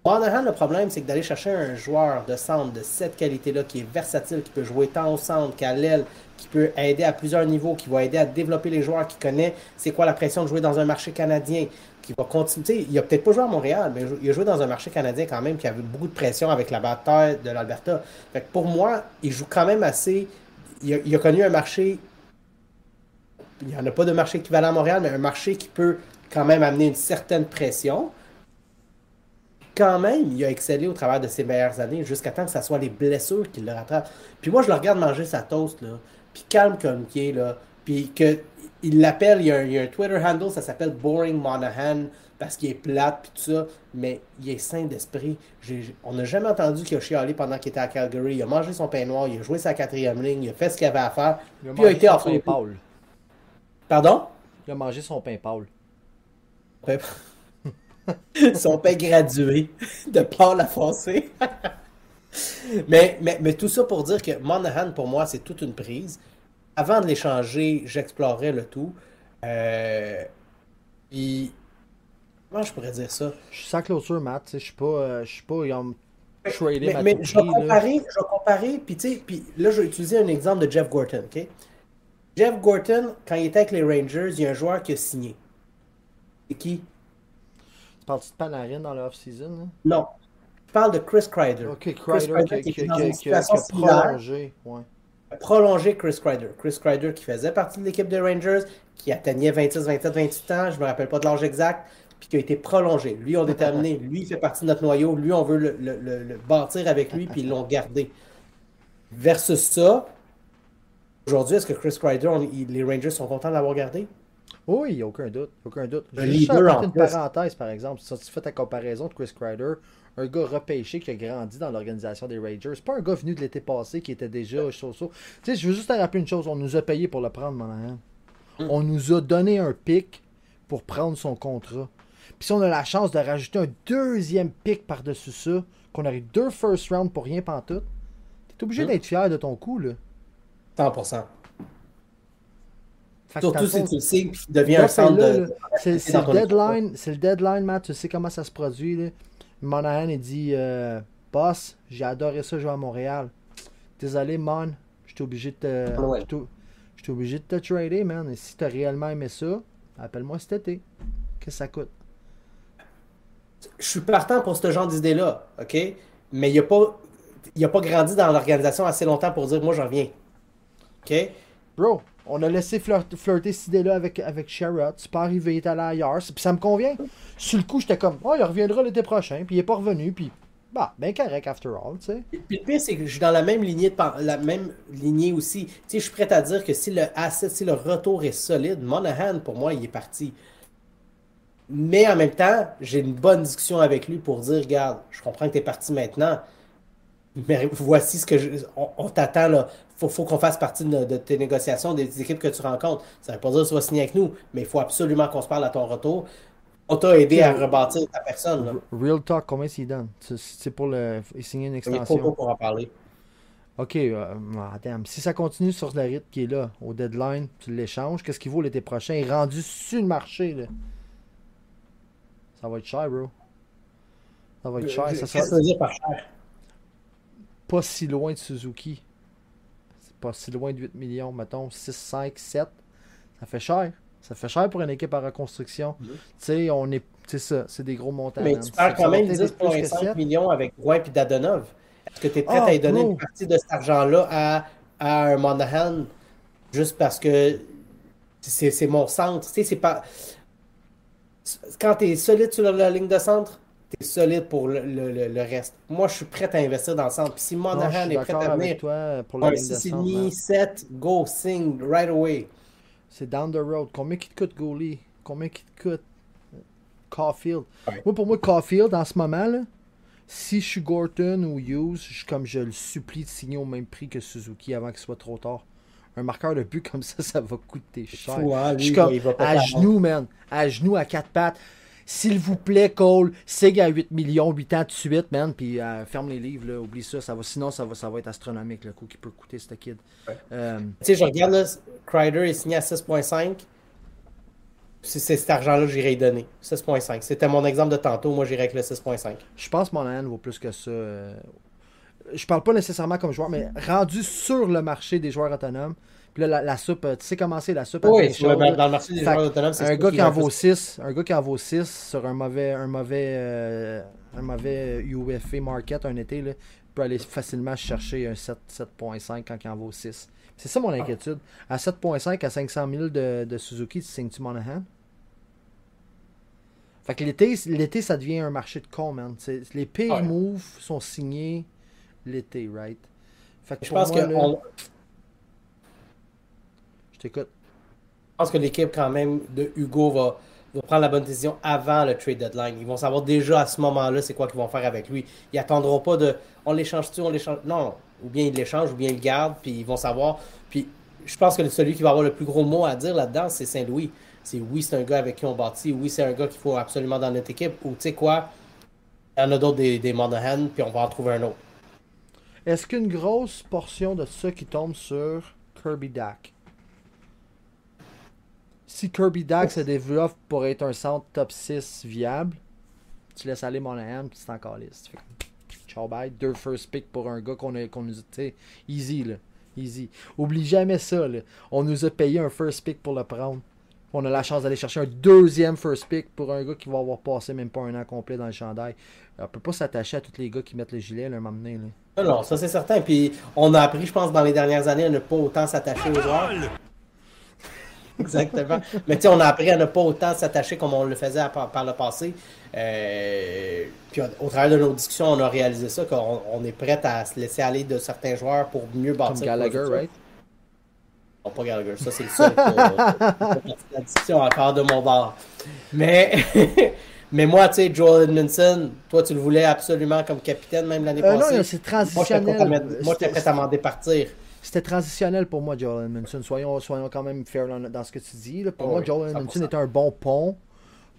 Monahan, le problème, c'est que d'aller chercher un joueur de centre de cette qualité-là, qui est versatile, qui peut jouer tant au centre qu'à l'aile, qui peut aider à plusieurs niveaux, qui va aider à développer les joueurs, qui connaît c'est quoi la pression de jouer dans un marché canadien, qui va continuer? Il a peut-être pas joué à Montréal, mais il a joué dans un marché canadien quand même qui avait beaucoup de pression avec la bataille de l'Alberta. Fait que pour moi, il joue quand même assez. Il a connu un marché. Il n'y en a pas de marché équivalent à Montréal, mais un marché qui peut quand même amener une certaine pression quand même, il a excellé au travers de ses meilleures années jusqu'à temps que ce soit les blessures qui le rattrapent. Puis moi, je le regarde manger sa toast, là, puis calme comme qui est, là, puis que il l'appelle, il y, a un, il y a un Twitter handle, ça s'appelle Boring Monahan, parce qu'il est plate, puis tout ça, mais il est sain d'esprit. On n'a jamais entendu qu'il a chialé pendant qu'il était à Calgary. Il a mangé son pain noir, il a joué sa quatrième ligne, il a fait ce qu'il avait à faire, Il a puis il a mangé été son offert. pain Paul. Pardon? Il a mangé son pain Paul. pain- son pain gradué de Paul à foncé. mais, mais, mais tout ça pour dire que Monahan, pour moi, c'est toute une prise. Avant de l'échanger, j'explorerais le tout. Euh, puis, comment je pourrais dire ça? Je suis sans clôture, Matt. Je suis pas. euh, je suis pas. Tradé Mais, ma mais je vais comparer, je vais comparer, puis tu sais, puis là, je vais utiliser un exemple de Jeff Gorton, OK? Jeff Gorton, quand il était avec les Rangers, il y a un joueur qui a signé. C'est qui? Tu parles de Panarin dans leur off-season? là? Non. Je parle de Chris Kreider. Ok, Chris Kreider qui, qui qui, a prolongé. Ouais. prolonger Chris Kreider. Chris Kreider qui faisait partie de l'équipe des Rangers, qui atteignait 26, 27, 28 ans, je me rappelle pas de l'âge exact, puis qui a été prolongé. Lui, on déterminé, lui, il fait partie de notre noyau, lui, on veut le, le- le- le bâtir avec lui, puis ils l'ont gardé. Versus ça, aujourd'hui, est-ce que Chris Kreider, on- il- les Rangers sont contents de l'avoir gardé? Oui, il n'y a aucun doute. Aucun doute. Le leader, en une parenthèse, par exemple. Si tu fais ta comparaison de Chris Kreider, un gars repêché qui a grandi dans l'organisation des Rangers, pas un gars venu de l'été passé qui était déjà chaud-chaud. Tu sais, je veux juste te rappeler une chose. On nous a payé pour le prendre, Monahan. Mm. On nous a donné un pic pour prendre son contrat. Puis si on a la chance de rajouter un deuxième pic par-dessus ça, qu'on aurait deux first round pour rien pantoute, t'es obligé Mm. d'être fier de ton coup, là. 100%. Surtout si tu le sais puis qu'il devient là, un centre de. C'est le deadline, c'est le deadline, Matt. Tu sais comment ça se produit. Là. Monahan, il dit euh, Boss, j'ai adoré ça jouer à Montréal. Désolé, Mon, je suis obligé de te. Ouais. j'étais obligé de te trader, man. Et si t'as réellement aimé ça, appelle-moi cet été. Qu'est-ce que ça coûte Je suis partant pour ce genre d'idée-là, OK? Mais il n'a pas, il a pas grandi dans l'organisation assez longtemps pour dire moi, j'en reviens. OK? Bro, on a laissé flirt- flirter cette idée-là avec, avec Sherrod. C'est pas arrivé, il est allé ailleurs. Puis ça me convient. Sur le coup, j'étais comme, oh, il reviendra l'été prochain. Puis il est pas revenu. Puis, bah, ben correct, after all, tu sais. Puis le pire, c'est que je suis dans la même lignée, de, la même lignée aussi. Tu sais, je suis prêt à dire que si le asset, si le retour est solide, Monahan, pour moi, il est parti. Mais en même temps, j'ai une bonne discussion avec lui pour dire, regarde, je comprends que tu es parti maintenant, mais voici ce que je- on, on t'attend là. Faut, faut qu'on fasse partie de, de tes négociations, des équipes que tu rencontres. Ça veut pas dire que tu vas signer avec nous, mais il faut absolument qu'on se parle à ton retour. On t'a aidé à rebâtir ta personne. Là. Real talk, combien s'il donne? C'est- pour le, il signer une Il est trop tôt extension. pour en parler. Ok, euh, ah, damn. Si ça continue sur le rythme qui est là, au deadline, tu l'échanges, qu'est-ce qu'il vaut l'été prochain? Il est rendu sur le marché, là. Ça va être cher, bro. Ça va être cher. Ça sera ça veut dire par cher? Pas si loin de Suzuki. C'est pas si loin de 8 millions, mettons 6, 5, 7. Ça fait cher. Ça fait cher pour une équipe en reconstruction. Tu sais, on est. C'est ça, c'est des gros montants. Mais man. tu parles Ça quand même peut-être être plus que 10,5 sept. millions avec Roy et Dadonov. Est-ce que tu es prêt Ah, à y donner bro. une partie de cet argent-là à, à un Monahan juste parce que c'est c'est mon centre? Tu sais, c'est pas. Quand tu es solide sur la ligne de centre, tu es solide pour le, le- le- le reste. Moi, je suis prêt à investir dans le centre. Puis si Monahan est prêt à venir, toi pour la un ligne de centre. man. 6,5, 7, go, sing, right away. C'est down the road. Combien qui te coûte Goalie? Combien qui te coûte? Caulfield Ouais. Moi, pour moi, Caulfield, en ce moment, là, si je suis Gorton ou Hughes, je, comme je le supplie de signer au même prix que Suzuki avant qu'il soit trop tard. Un marqueur de but comme ça, ça va coûter cher. Fou, hein, lui, je suis comme à genoux, man. À genoux, à quatre pattes. S'il vous plaît, Cole, Sig à 8 millions, 8 ans de suite, man. Puis euh, ferme les livres, là. Oublie ça. ça va, sinon, ça va, ça va être astronomique, le coût qui peut coûter ce kid. Ouais. Euh, Tu sais, je regarde, là, Crider est signé à 6,5. C'est c'est cet argent-là que j'irais y donner. 6,5. C'était mon exemple de tantôt. Moi, j'irais avec le 6,5. Je pense que Monahan vaut plus que ça. euh. Je parle pas nécessairement comme joueur, mais rendu sur le marché des joueurs autonomes. Puis là, la, la soupe, euh, tu sais comment c'est la soupe Oui, chaud, dans le marché des Fait joueurs autonomes, c'est un gars qui en va vaut plus. 6, un gars qui en vaut 6 sur un mauvais un mauvais euh, un mauvais UFA market un été là, peut aller facilement chercher un 7 7.5 quand il en vaut 6. C'est ça mon inquiétude. À 7.5 à 500 000 de, de Suzuki, tu signes-tu Monahan? Fait que l'été, l'été, ça devient un marché de con, man. C'est- les pires Ouais. moves sont signés l'été, right? Fait que Je pense, moi, que là, on- je pense que l'équipe, quand même, de Hugo va, prendre la bonne décision avant le trade deadline. Ils vont savoir déjà à ce moment-là c'est quoi qu'ils vont faire avec lui. Ils attendront pas de on l'échange-tu, on l'échange? Non, non. Ou bien ils l'échangent, ou bien ils le gardent, puis ils vont savoir. Puis je pense que celui qui va avoir le plus gros mot à dire là-dedans, c'est Saint-Louis. C'est oui, c'est un gars avec qui on bâtit, oui, c'est un gars qu'il faut absolument dans notre équipe, ou tu sais quoi, il y en a d'autres des, des Monahan, puis on va en trouver un autre. Est-ce qu'une grosse portion de ça qui tombe sur Kirby Dak? Si Kirby Dak se développe pour être un centre top 6 viable, tu laisses aller Monahan puis c'est encore liste. Ciao bye, deux first pick pour un gars qu'on a, qu'on nous sais, easy là, easy. Oublie jamais ça là. On nous a payé un first pick pour le prendre. On a la chance d'aller chercher un deuxième first pick pour un gars qui va avoir passé même pas un an complet dans le chandail. On peut pas s'attacher à tous les gars qui mettent le gilet là, un moment donné, là. Non, non, ça c'est certain. Puis on a appris, je pense, dans les dernières années à ne pas autant s'attacher aux joueurs. Exactement. Mais tu sais, on a appris à ne pas autant s'attacher comme on le faisait à- par, le passé. Euh, puis au travers de nos discussions, on a réalisé ça, qu'on on est prêt à se laisser aller de certains joueurs pour mieux bâtir. Comme Gallagher, right? Non, pas Gallagher, ça c'est le seul. la discussion encore de mon bord. Mais, mais moi, tu sais, Joel Edmondson, toi, tu le voulais absolument comme capitaine même l'année Euh, non, passée. c'est prêt à transitionnel. moi, j'étais prêt à m'en départir. C'était transitionnel pour moi, Joel Edmondson. Soyons, soyons quand même fair dans, ce que tu dis. là. Pour Oh moi, oui, Joel 100%. Edmondson est un bon pont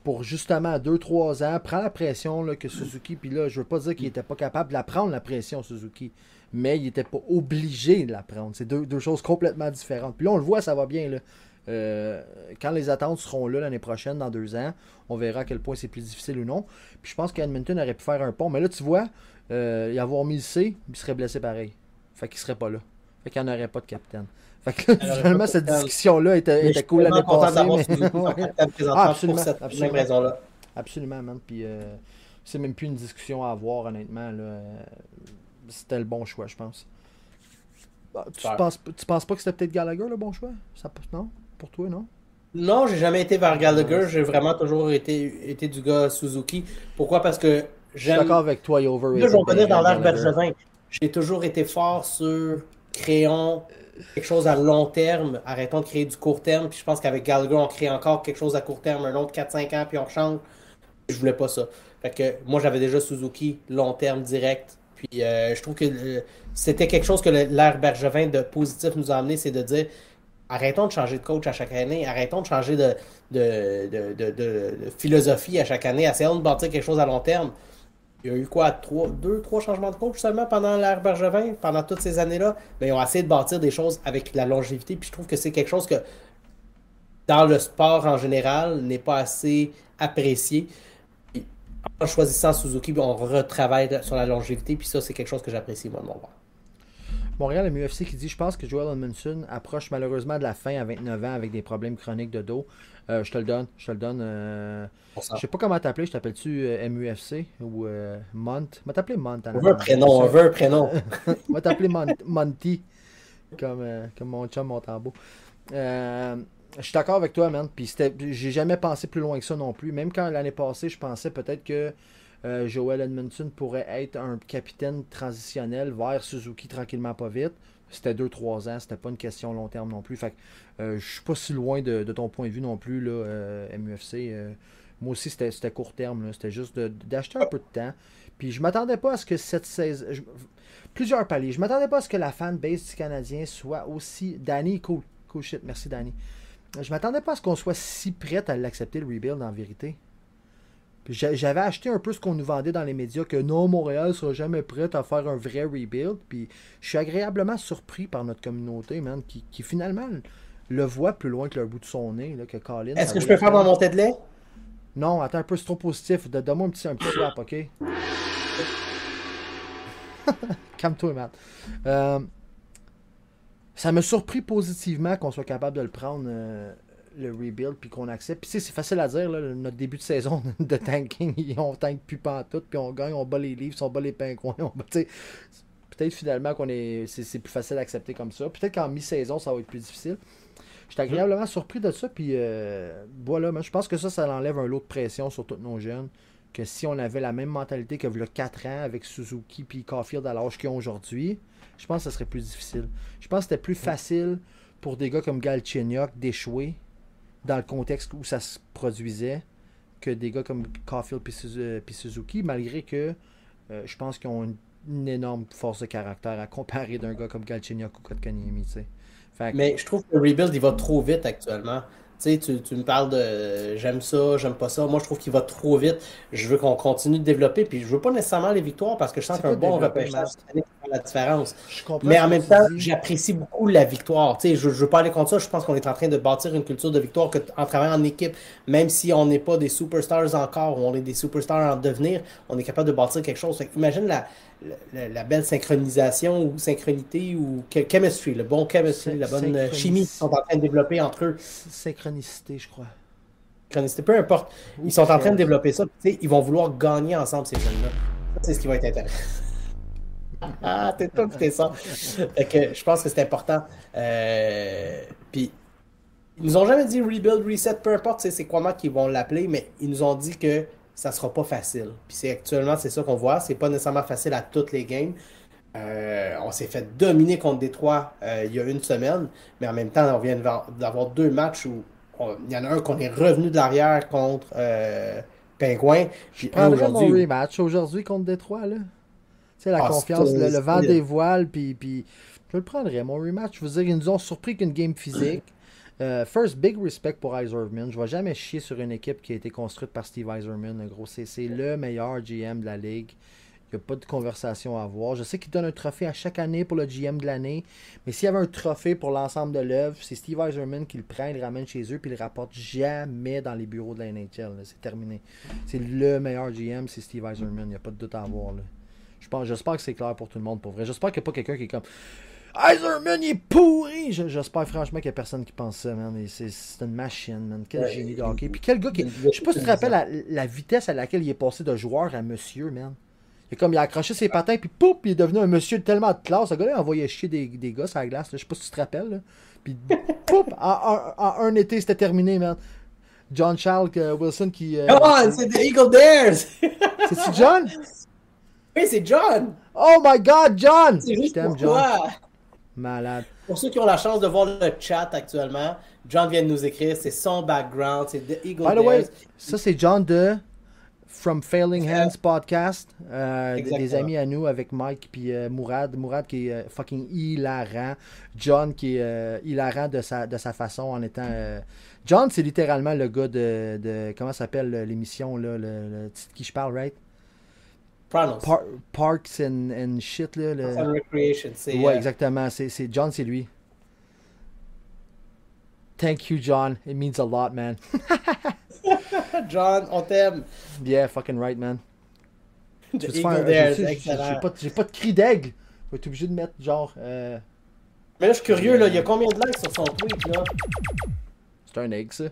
pour justement 2-3 ans. Prends la pression là, que Suzuki. Puis là, je veux pas dire qu'il était pas capable de la prendre, la pression, Suzuki. mais il n'était pas obligé de la prendre. C'est deux, deux choses complètement différentes. Puis là, on le voit, ça va bien. Là. Euh, quand les attentes seront là l'année prochaine, dans deux ans, on verra à quel point c'est plus difficile ou non. Puis je pense qu'Edmonton aurait pu faire un pont. Mais là, tu vois, euh, y avoir mis le C, il serait blessé pareil. Fait qu'il serait pas là. Fait qu'il n'y en aurait pas de capitaine. Fait que là, finalement, cette discussion-là était, était cool l'année passée. Mais... ah, absolument, pour cette absolument. même raison-là. Absolument, man. Puis euh, c'est même plus une discussion à avoir, honnêtement. Là. C'était le bon choix, je pense. Bah, tu, penses, tu penses pas que c'était peut-être Gallagher le bon choix? Ça, Non? Pour toi, non? Non, j'ai jamais été vers Gallagher. J'ai vraiment toujours été, été du gars Suzuki. Pourquoi? Parce que j'aime. Je suis d'accord avec toi, Over. Là, je dans l'ère Bergevin. J'ai toujours été fort sur créons quelque chose à long terme, arrêtons de créer du court terme. Puis je pense qu'avec Gallagher, on crée encore quelque chose à court terme, un autre 4-5 ans, puis on change. Je voulais pas ça. Fait que moi, j'avais déjà Suzuki, long terme, direct. Puis euh, je trouve que euh, c'était quelque chose que l'ère Bergevin de positif nous a amené, c'est de dire arrêtons de changer de coach à chaque année, arrêtons de changer de, de, philosophie à chaque année, essayons de bâtir quelque chose à long terme. Il y a eu quoi, trois, deux, trois changements de coach seulement pendant l'ère Bergevin, pendant toutes ces années-là? Mais ils ont essayé de bâtir des choses avec la longévité. Puis je trouve que c'est quelque chose que, dans le sport en général, n'est pas assez apprécié en choisissant Suzuki, on retravaille sur la longévité, puis ça, c'est quelque chose que j'apprécie, moi, de mon voir. Montréal, MUFC qui dit Je pense que Joel Edmondson approche malheureusement de la fin à 29 ans avec des problèmes chroniques de dos. Euh, je te le donne. Je te le donne. Euh... Je sais pas comment t'appeler. Je t'appelle-tu euh, MUFC ou Mont? Je t'appeler Mont. On veut un prénom. On veut un prénom. on va t'appeler Monty. Comme, comme mon chum Montambeau. Euh, je suis d'accord avec toi, man. Puis j'ai jamais pensé plus loin que ça non plus. Même quand l'année passée, je pensais peut-être que euh, Joel Edmondson pourrait être un capitaine transitionnel vers Suzuki tranquillement pas vite. C'était 2-3 ans, c'était pas une question long terme non plus. Fait que euh, je suis pas si loin de, ton point de vue non plus, là, euh, MUFC. moi aussi, c'était court terme. C'était juste d'acheter un peu de temps. Puis je m'attendais pas à ce que cette saison. plusieurs paliers. Je m'attendais pas à ce que la fanbase du Canadien soit aussi. Danny, cool. Cool. Merci, Danny. Je m'attendais pas à ce qu'on soit si prêt à l'accepter, le rebuild, en vérité. J'avais acheté un peu ce qu'on nous vendait dans les médias, que non, Montréal sera jamais prêt à faire un vrai rebuild. Puis je suis agréablement surpris par notre communauté, man, qui, finalement le voit plus loin que le bout de son nez, là, que Colin. Est-ce que je peux faire mon montée de lait? Non, attends un peu, c'est trop positif. Donne-moi un petit, un petit swap, ok? Calme-toi, man. Euh, ça m'a surpris positivement qu'on soit capable de le prendre, euh, le rebuild, puis qu'on accepte. Puis c'est facile à dire, là, notre début de saison de tanking, on tank plus tout, puis on gagne, on bat les livres, on bat les pingouins. Peut-être finalement qu'on est, c'est, plus facile à accepter comme ça. Peut-être qu'en mi-saison, ça va être plus difficile. J'étais agréablement surpris de ça, puis euh, voilà, je pense que ça, ça enlève un lot de pression sur tous nos jeunes. Que si on avait la même mentalité que le 4 ans avec Suzuki puis Caulfield à l'âge qu'ils ont aujourd'hui, je pense que ça serait plus difficile. Je pense que c'était plus facile pour des gars comme Galchenyuk d'échouer dans le contexte où ça se produisait que des gars comme Caulfield et Suzuki, malgré que euh, je pense qu'ils ont une, énorme force de caractère à comparer d'un gars comme Galchenyuk ou Kotkaniemi. Mais je trouve que le rebuild il va trop vite actuellement. Tu, tu me parles de j'aime ça, j'aime pas ça. Moi, je trouve qu'il va trop vite. Je veux qu'on continue de développer. Puis je veux pas nécessairement les victoires parce que je sens qu'un bon repêchage la différence. Mais en même temps, j'apprécie beaucoup la victoire. Tu sais, je ne veux pas aller contre ça. Je pense qu'on est en train de bâtir une culture de victoire que, en travaillant en équipe, même si on n'est pas des superstars encore ou on est des superstars en devenir, on est capable de bâtir quelque chose. imagine la, la, belle synchronisation ou synchronité ou chemistry, le bon chemistry, la bonne chimie qu'ils sont en train de développer entre eux. Synchronicité, je crois. Synchronicité, peu importe. Ils sont en train de développer ça. Ils vont vouloir gagner ensemble, ces jeunes-là. C'est ce qui va être intéressant. ah, t'es toi qui ça. que je pense que c'est important. Euh, puis, ils nous ont jamais dit rebuild, reset, peu importe c'est quoi qui vont l'appeler, mais ils nous ont dit que ça sera pas facile. Puis c'est actuellement c'est ça qu'on voit. C'est pas nécessairement facile à toutes les games. Euh, on s'est fait dominer contre Détroit euh, il y a une semaine, mais en même temps, on vient d'avoir deux matchs où il y en a un qu'on est revenu de l'arrière contre euh, Pingouin. Puis un aujourd'hui. rematch aujourd'hui contre Détroit, là la ah, confiance, le, vent des voiles, puis, puis je le prendrais, mon rematch. Je veux dire, ils nous ont surpris qu'une game physique. Euh, first, big respect pour Iserman. Je ne vais jamais chier sur une équipe qui a été construite par Steve Iserman. Gros, c'est le meilleur GM de la ligue. Il n'y a pas de conversation à avoir. Je sais qu'il donne un trophée à chaque année pour le GM de l'année. Mais s'il y avait un trophée pour l'ensemble de l'œuvre, c'est Steve Eiserman qui le prend, il le ramène chez eux, puis il le rapporte jamais dans les bureaux de la NHL. C'est terminé. C'est le meilleur GM, c'est Steve Eiserman. Il n'y a pas de doute à avoir. là. Je pense, j'espère que c'est clair pour tout le monde, pour vrai. J'espère qu'il n'y a pas quelqu'un qui est comme Eiserman, il est pourri! Je- J'espère franchement qu'il n'y a personne qui pense ça, man. Et C'est une machine, man. Quel Ouais, génie de hockey. Puis quel gars qui. Je sais pas si tu te rappelles la, la vitesse à laquelle il est passé de joueur à monsieur, man. Est comme, il a accroché ses patins, puis pouf, il est devenu un monsieur tellement de classe. Le gars-là, il envoyait chier des, des gars sur la glace. là. Je sais pas si tu te rappelles. Là. Puis pouf, en, en- en un été, c'était terminé, man. John Charles euh, Wilson qui. euh, Come on, c'est The Eagle Dares! C'est-tu John? oui, c'est John! Oh my god, John! C'est juste John. Malade. Pour ceux qui ont la chance de voir le chat actuellement, John vient de nous écrire, c'est son background, c'est The Eagle By the way, ça c'est John de From Failing Hands podcast. euh, des- amis à nous avec Mike puis euh, Mourad. Mourad qui est euh, fucking hilarant. John qui est hilarant de sa, de sa façon en étant. John, c'est littéralement le gars de. de comment s'appelle l'émission là, le, le titre qui je parle, right? Par- Parks and, and shit là. le- and Recreation, c'est Ouais, euh, exactement. C'est, John, c'est lui. Thank you, John. It means a lot, man. John, on t'aime. Yeah, fucking right, man. The Eagle faire j'ai- excellent. J'ai pas, j'ai pas de cri d'aigle. Vais être obligé de mettre genre. euh, Mais là, je suis curieux, là, il y a combien de likes sur son tweet, là? c'est un aigle, ça.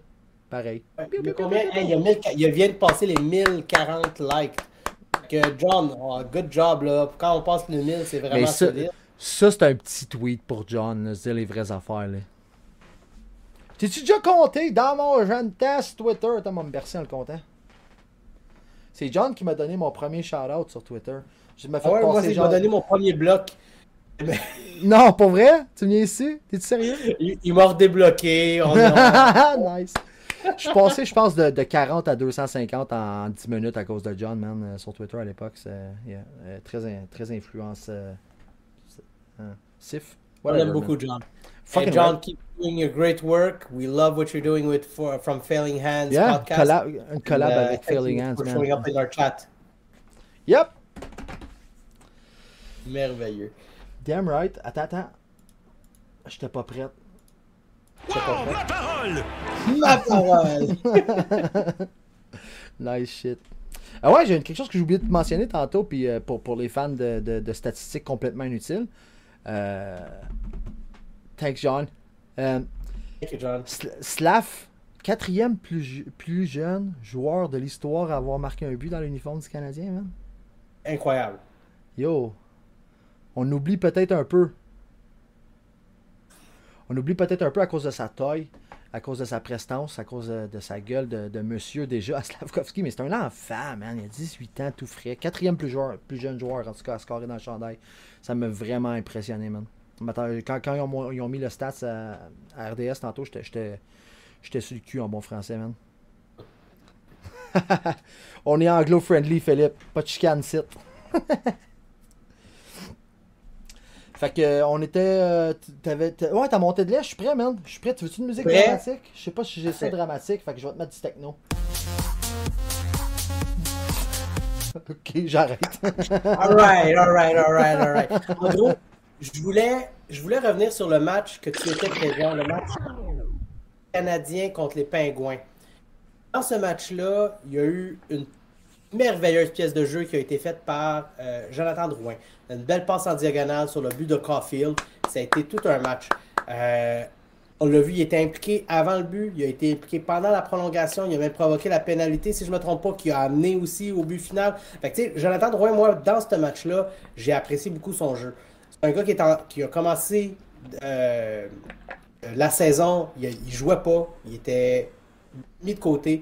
Pareil. Il y a combien? Hey, il, y a 1000 il vient de passer les 1040 likes. Que John, oh, good job, là. Quand on passe les 1000, c'est vraiment Mais ça, solide. ça c'est un petit tweet pour John, là, dire les vraies affaires. là. T'es-tu déjà compté? Dans mon jeune test Twitter? Attends, moi me bercer en le comptant. C'est John qui m'a donné mon premier shout-out sur Twitter. Je me fait Ah ouais, moi, c'est m'a donné mon premier bloc. Non, pas vrai? Tu viens ici? T'es-tu sérieux? Il, il m'a redébloqué. On nice. Je suis passé, je pense, de, de 40 à 250 en 10 minutes à cause de John, man, euh, sur Twitter à l'époque. C'est yeah, euh, très, très influence. euh, euh, Sif? on aime beaucoup, John. Fucking Hey, John, right. keep doing your great work. We love what you're doing with for, From Failing Hands Yeah, podcast. collab, une collab And, uh, avec Failing Hands, for showing man. up in our chat. Yep, Merveilleux. damn right. Attends, attends. J'étais pas prête. Wow, la parole Ma parole! Nice shit. Ah ouais, j'ai quelque chose que j'ai oublié de mentionner tantôt, puis euh, pour, pour les fans de, de- de statistiques complètement inutiles. Euh, thanks, John. Euh, Thank you, John. Sl- Slav, quatrième plus, plus jeune joueur de l'histoire à avoir marqué un but dans l'uniforme du Canadien, man. Incroyable. Yo, on oublie peut-être un peu. On oublie peut-être un peu à cause de sa taille, à cause de sa prestance, à cause de, sa gueule de, monsieur déjà à Slavkovski, mais c'est un enfant, man. Il a 18 ans, tout frais. Quatrième plus, joueur, plus jeune joueur, en tout cas, à scorer dans le chandail. Ça m'a vraiment impressionné, man. Quand, quand ils, ont, mis le stats à, RDS tantôt, j'étais sur le cul en bon français, man. On est anglo-friendly, Philippe. Pas de chicane site. Fait que euh, on était. euh, t'avais, ouais, t'as monté de l'air, je suis prêt, man. Je suis prêt. Tu veux-tu une musique Prêt? dramatique? Je sais pas si j'ai ça dramatique, fait que je vais te mettre du techno. ok, j'arrête. Alright, alright, alright, alright. En gros, je voulais, je voulais revenir sur le match que tu étais présent, le match canadien contre les Pingouins. Dans ce match-là, il y a eu une merveilleuse pièce de jeu qui a été faite par euh, Jonathan Drouin. Une belle passe en diagonale sur le but de Caulfield. Ça a été tout un match. Euh, on l'a vu, il était impliqué avant le but, il a été impliqué pendant la prolongation, il a même provoqué la pénalité, si je ne me trompe pas, qui a amené aussi au but final. Fait que, Jonathan Drouin, moi, dans ce match-là, j'ai apprécié beaucoup son jeu. C'est un gars qui, a commencé euh, la saison, il, il jouait pas, il était mis de côté.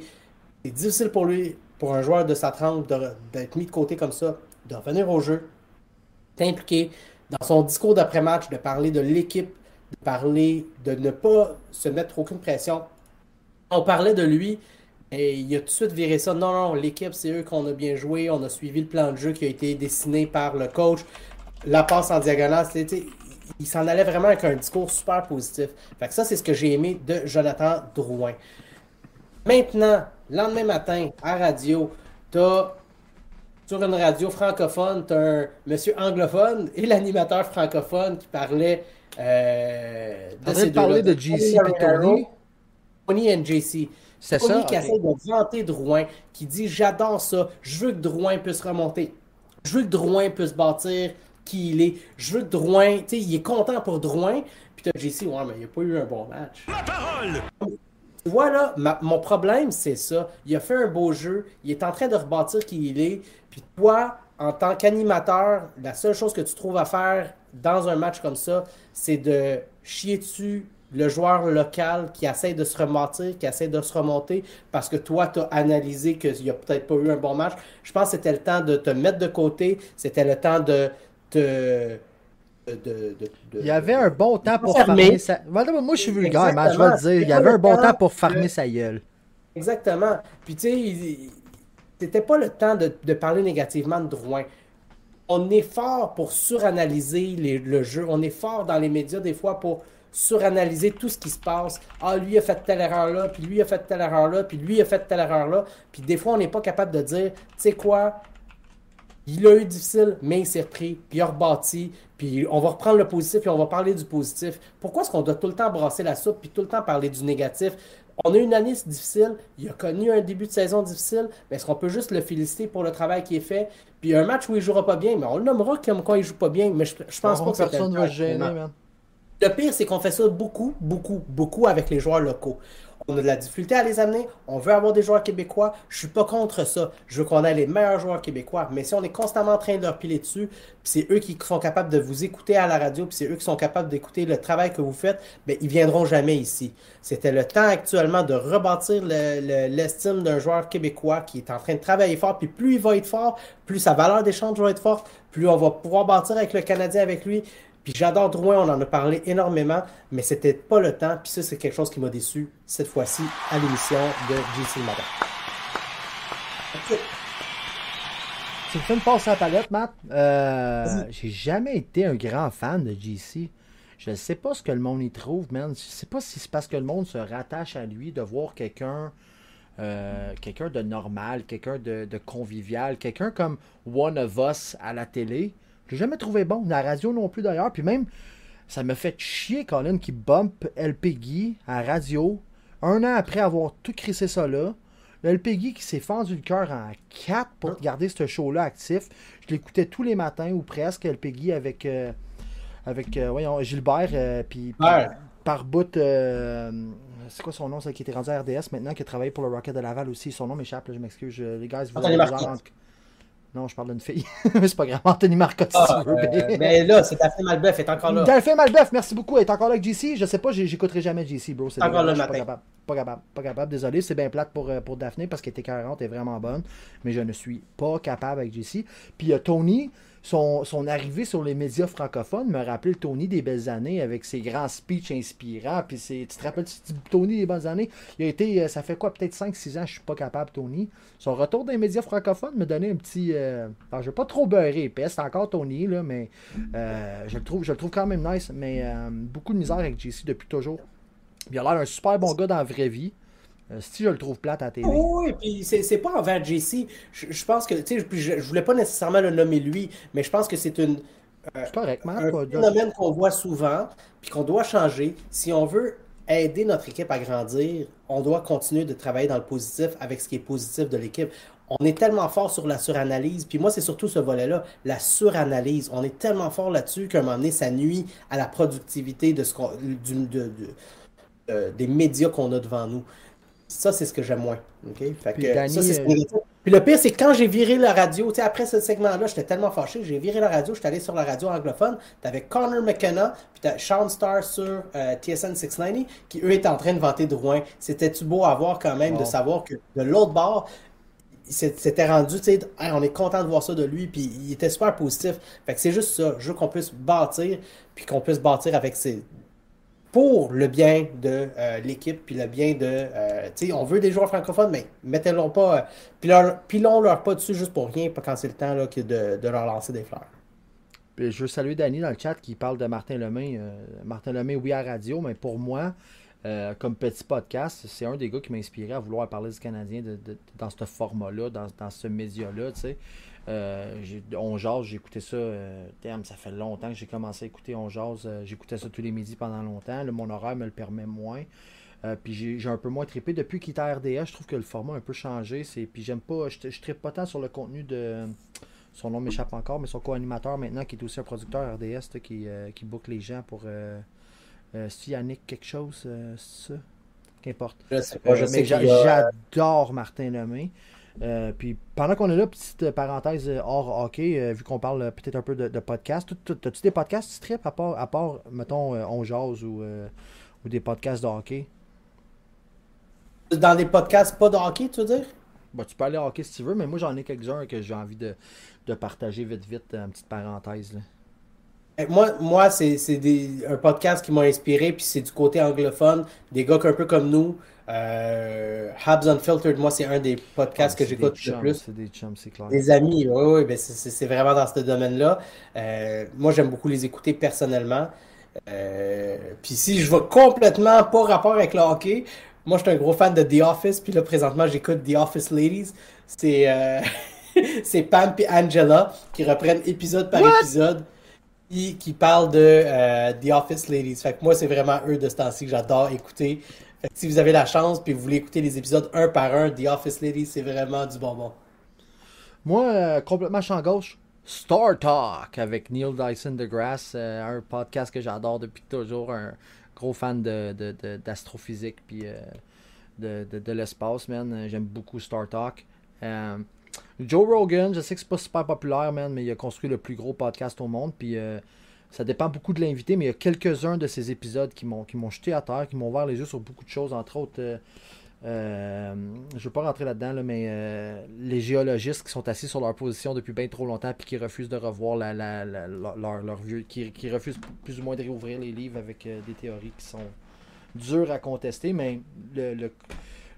C'est difficile pour lui, pour un joueur de sa trempe, d'être mis de côté comme ça, de revenir au jeu, d'impliquer dans son discours d'après-match, de parler de l'équipe, de parler de ne pas se mettre aucune pression. On parlait de lui et il a tout de suite viré ça. Non, non, l'équipe, c'est eux qu'on a bien joué. On a suivi le plan de jeu qui a été dessiné par le coach. La passe en diagonale, c'était. Il s'en allait vraiment avec un discours super positif. Fait que ça, c'est ce que j'ai aimé de Jonathan Drouin. Maintenant, lendemain matin, à radio, t'as sur une radio francophone, tu as un monsieur anglophone et l'animateur francophone qui parlait euh, de ces parler de JC et Tony. Tony et JC. C'est ça. qui essaie de vanter Drouin, qui dit J'adore ça, je veux que Drouin puisse remonter. Je veux que Drouin puisse bâtir qui il est. Je veux que Drouin, tu sais, il est content pour Drouin. Puis t'as JC, ouais, mais il a pas eu un bon match. La parole! Voilà, mon problème, c'est ça. Il a fait un beau jeu, il est en train de rebâtir qui il est. Puis toi, en tant qu'animateur, la seule chose que tu trouves à faire dans un match comme ça, c'est de chier dessus le joueur local qui essaie de se remonter, qui essaie de se remonter parce que toi, tu as analysé qu'il n'y a peut-être pas eu un bon match. Je pense que c'était le temps de te mettre de côté, c'était le temps de te. Il y avait un bon temps pour farmer sa... Moi, je suis vulgaire, je vais le dire. Il y avait un bon temps pour farmer sa gueule. Exactement. Puis, tu sais, c'était pas le temps de, parler négativement de Drouin. On est fort pour suranalyser le jeu. On est fort dans les médias, des fois, pour suranalyser tout ce qui se passe. Ah, lui a fait telle erreur-là, puis lui a fait telle erreur-là, puis lui a fait telle erreur-là. Puis des fois, on n'est pas capable de dire, tu sais quoi, il a eu difficile, mais il s'est repris, puis il a rebâti, puis on va reprendre le positif, et on va parler du positif. Pourquoi est-ce qu'on doit tout le temps brasser la soupe, puis tout le temps parler du négatif? On a une année difficile, il a connu un début de saison difficile, mais est-ce qu'on peut juste le féliciter pour le travail qui est fait? Puis un match où il ne jouera pas bien, mais on le nommera comme quoi il ne joue pas bien, mais je, je pense pas que personne va gêner, le pire, c'est qu'on fait ça beaucoup, beaucoup, beaucoup avec les joueurs locaux. On a de la difficulté à les amener. On veut avoir des joueurs québécois. Je suis pas contre ça. Je veux qu'on ait les meilleurs joueurs québécois. Mais si on est constamment en train de leur piler dessus, c'est eux qui sont capables de vous écouter à la radio, puis c'est eux qui sont capables d'écouter le travail que vous faites, ben, ils viendront jamais ici. C'était le temps actuellement de rebâtir l'estime d'un joueur québécois qui est en train de travailler fort. Puis plus il va être fort, plus sa valeur d'échange va être forte, plus on va pouvoir bâtir avec le Canadien avec lui. Puis j'adore Drouin, on en a parlé énormément, mais c'était pas le temps. Puis ça, c'est quelque chose qui m'a déçu cette fois-ci à l'émission de JC Matin. Tu me fais une passe à la palette, Matt. Euh, j'ai jamais été un grand fan de JC. Je ne sais pas ce que le monde y trouve, man. Je sais pas si c'est parce que le monde se rattache à lui de voir quelqu'un euh, quelqu'un de normal, quelqu'un de, de, convivial, quelqu'un comme One of Us à la télé. Je l'ai jamais trouvé bon. La radio non plus d'ailleurs. Puis même, ça me fait chier, Colin, qui bump LP à radio un an après avoir tout crissé ça là. Le LP qui s'est fendu le cœur en quatre pour garder ce show-là actif. Je l'écoutais tous les matins ou presque, LP avec, euh, avec euh, voyons, Gilbert. Euh, puis par, bout, c'est quoi son nom, ça qui était rendu à RDS maintenant, qui a travaillé pour le Rocket de Laval aussi. Son nom m'échappe, je m'excuse. Les gars, vous avez non, je parle d'une fille. Mais c'est pas grave. Anthony Marcotte, ah, si tu veux. Euh, mais là, c'est Daphné Malbeuf, elle est encore là. Daphné Malbeuf, merci beaucoup. Elle est encore là avec JC. Je sais pas, j'écouterai jamais JC, bro. C'est encore là le matin. Pas capable, pas capable. Pas capable. Désolé, c'est bien plate pour, euh, pour Daphné parce qu'elle était 40, elle est vraiment bonne. Mais je ne suis pas capable avec JC. Puis il y a Tony son, arrivée sur les médias francophones me rappelait Tony des belles années avec ses grands speeches inspirants. Puis tu te rappelles Tony des bonnes années? Il a été, euh, ça fait quoi, peut-être 5-6 ans, je suis pas capable, Tony. Son retour les médias francophones me donnait un petit. Euh, alors, je vais pas trop beurrer, c'est encore Tony, là, mais euh, je, le trouve, je le trouve quand même nice. Mais beaucoup de misère avec JC depuis toujours. Il a l'air un super bon gars dans la vraie vie. Euh, si je le trouve plate à la télé. Oui, puis c'est pas envers JC. Je, pense que, tu sais, je, je, voulais pas nécessairement le nommer lui, mais je pense que c'est une. Euh, un phénomène qu'on voit souvent, puis qu'on doit changer. Si on veut aider notre équipe à grandir, on doit continuer de travailler dans le positif avec ce qui est positif de l'équipe. On est tellement fort sur la suranalyse, puis moi, c'est surtout ce volet-là, la suranalyse. On est tellement fort là-dessus qu'à un moment donné, ça nuit à la productivité de ce de, euh, des médias qu'on a devant nous. Ça, c'est ce que j'aime moins. Puis, le pire, c'est que quand j'ai viré la radio, après ce segment-là, j'étais tellement fâché, j'ai viré la radio, j'étais allé sur la radio anglophone, t'avais Connor McKenna, puis t'as Sean Starr sur euh, TSN 690, qui eux étaient en train de vanter Drouin. C'était-tu beau à voir quand même de savoir que de l'autre bord, c'était rendu, tu sais, on est content de voir ça de lui, puis il était super positif. Fait que c'est juste ça, je veux qu'on puisse bâtir, puis qu'on puisse bâtir avec ses, pour le bien de euh, l'équipe, puis le bien de... Euh, tu sais, on veut des joueurs francophones, mais mettez-leur pas... Euh, pilons-leur pas dessus juste pour rien, quand c'est le temps là, de, de, leur lancer des fleurs. Je veux saluer Danny dans le chat qui parle de Martin Lemay. Martin Lemay, oui, à radio, mais pour moi, euh, comme petit podcast, c'est un des gars qui m'a inspiré à vouloir parler du Canadien dans ce format-là, dans, dans ce média-là, tu sais. Euh, on jase, j'ai écouté ça, euh, damn, ça fait longtemps que j'ai commencé à écouter On jase, euh, j'écoutais ça tous les midis pendant longtemps, Là, mon horaire me le permet moins. Euh, puis j'ai un peu moins trippé. Depuis qu'il est à RDS, je trouve que le format a un peu changé. Puis j'aime pas, je, je trippe pas tant sur le contenu de. Son nom m'échappe encore, mais son co-animateur maintenant, qui est aussi un producteur RDS, qui, euh, qui book les gens pour. Euh, euh, c'est Yannick quelque chose, euh, c'est ça Qu'importe. Euh, j'adore Martin Lemay. Euh, puis pendant qu'on est là, petite parenthèse euh, hors hockey, euh, vu qu'on parle peut-être un peu de, de tout- t'as-tu des podcasts qui trip à part, à part mettons, euh, On Jase ou, ou des podcasts de hockey? Dans des podcasts pas de hockey, tu veux dire? Bah, tu peux aller hockey si tu veux, mais moi j'en ai quelques-uns que j'ai envie de, de partager vite vite, une petite parenthèse. Là. Eh, Moi, moi c'est c'est des- un podcast qui m'a inspiré, puis c'est du côté anglophone, des gars un peu comme nous. Euh, Habs Unfiltered, moi, c'est un des podcasts que Ah, C'est j'écoute le plus. C'est des chums, c'est clair. Des amis, oui, oui, ben c'est- c'est c'est vraiment dans ce domaine-là. Euh, moi, j'aime beaucoup les écouter personnellement. Euh, puis si je vais complètement pas rapport avec le hockey, moi, je suis un gros fan de The Office, puis là, présentement, j'écoute The Office Ladies. C'est euh, c'est Pam et Angela qui reprennent épisode par épisode, qui, parlent de euh, The Office Ladies. Fait que moi, c'est vraiment eux de ce temps-ci que j'adore écouter. Si vous avez la chance, puis vous voulez écouter les épisodes un par un, The Office Ladies, c'est vraiment du bonbon. Moi, euh, complètement champ gauche, Star Talk avec Neil Dyson DeGrasse, euh, un podcast que j'adore depuis toujours, un gros fan de, de- de- d'astrophysique puis euh, de, de- l'espace, man. Euh, J'aime beaucoup Star Talk. Joe Rogan, je sais que c'est pas super populaire, man, mais il a construit le plus gros podcast au monde, puis euh, ça dépend beaucoup de l'invité, mais il y a quelques-uns de ces épisodes qui m'ont, qui m'ont jeté à terre, qui m'ont ouvert les yeux sur beaucoup de choses, entre autres. euh, euh, je ne veux pas rentrer là-dedans, là, mais les géologistes qui sont assis sur leur position depuis bien trop longtemps puis qui refusent de revoir la, la- leur, leur- vieux. Qui, qui refusent plus ou moins de réouvrir les livres avec des théories qui sont dures à contester, mais le,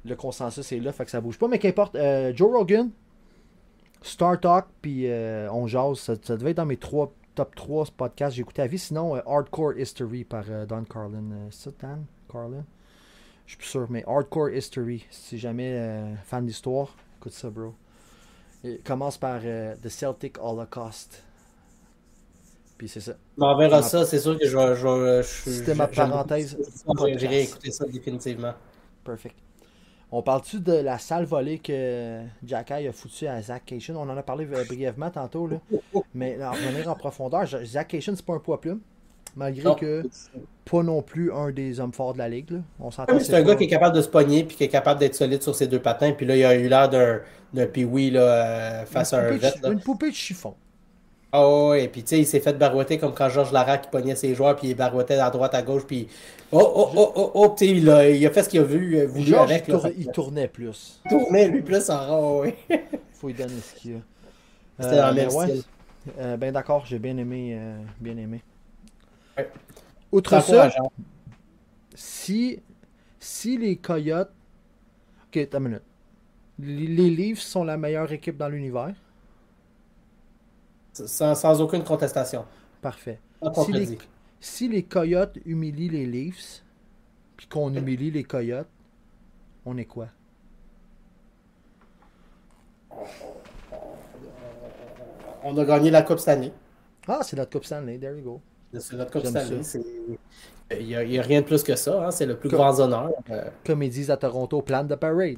le- consensus est là, fait que ça bouge pas. Mais qu'importe, Joe Rogan, Star Talk, puis euh, On Jase, ça, ça devait être dans mes trois, top 3 podcasts j'ai écouté à vie. Sinon, euh, Hardcore History par euh, Don Carlin. C'est ça, Dan Carlin? Je suis plus sûr, mais Hardcore History, si jamais fan d'histoire, écoute ça, bro. Il commence par The Celtic Holocaust. Puis c'est ça. On m'enverra Ma- ça, c'est sûr que je vais. C'était ma parenthèse ça. J'irai écouter ça définitivement. Perfect. On parle-tu de la sale volée que Jacky a foutu à Zach Cation? On en a parlé brièvement tantôt, là. Mais en revenir en profondeur, Zach Cation, c'est pas un poids plume. Malgré Non. que pas non plus un des hommes forts de la ligue. Là. On s'entend. C'est un gars qui est capable de se pogner puis qui est capable d'être solide sur ses deux patins. Puis là, il a eu l'air d'un d'un pee euh, face une à un poupée de. Une poupée de chiffon. Ah ouais, et puis tu sais, il s'est fait barouetter comme quand Georges Larac pognait ses joueurs puis il barouettait à droite, à gauche. Puis oh, oh, oh, oh, oh, tu sais, il a, il a fait ce qu'il a vu, euh, voulu avec. il, là. tour- Fait il que- tournait plus. il tournait lui plus en rond, ouais. faut lui donner ce qu'il a. C'était dans le même style. Euh, ben d'accord, j'ai bien aimé. euh, bien aimé. Ouais. Outre ça, si, si les Coyotes. Ok, attends une minute. Les, les Leafs sont la meilleure équipe dans l'univers. Sans, sans aucune contestation. Parfait. Si les, contredit. si les Coyotes humilient les Leafs, puis qu'on humilie les Coyotes, on est quoi? On a gagné la Coupe cette année. Ah, c'est notre Coupe Stanley, there you go. C'est notre Coupe c'est- Il n'y a, rien de plus que ça. hein. C'est le plus grand honneur. Euh, Comme ils disent à Toronto, plan de parade.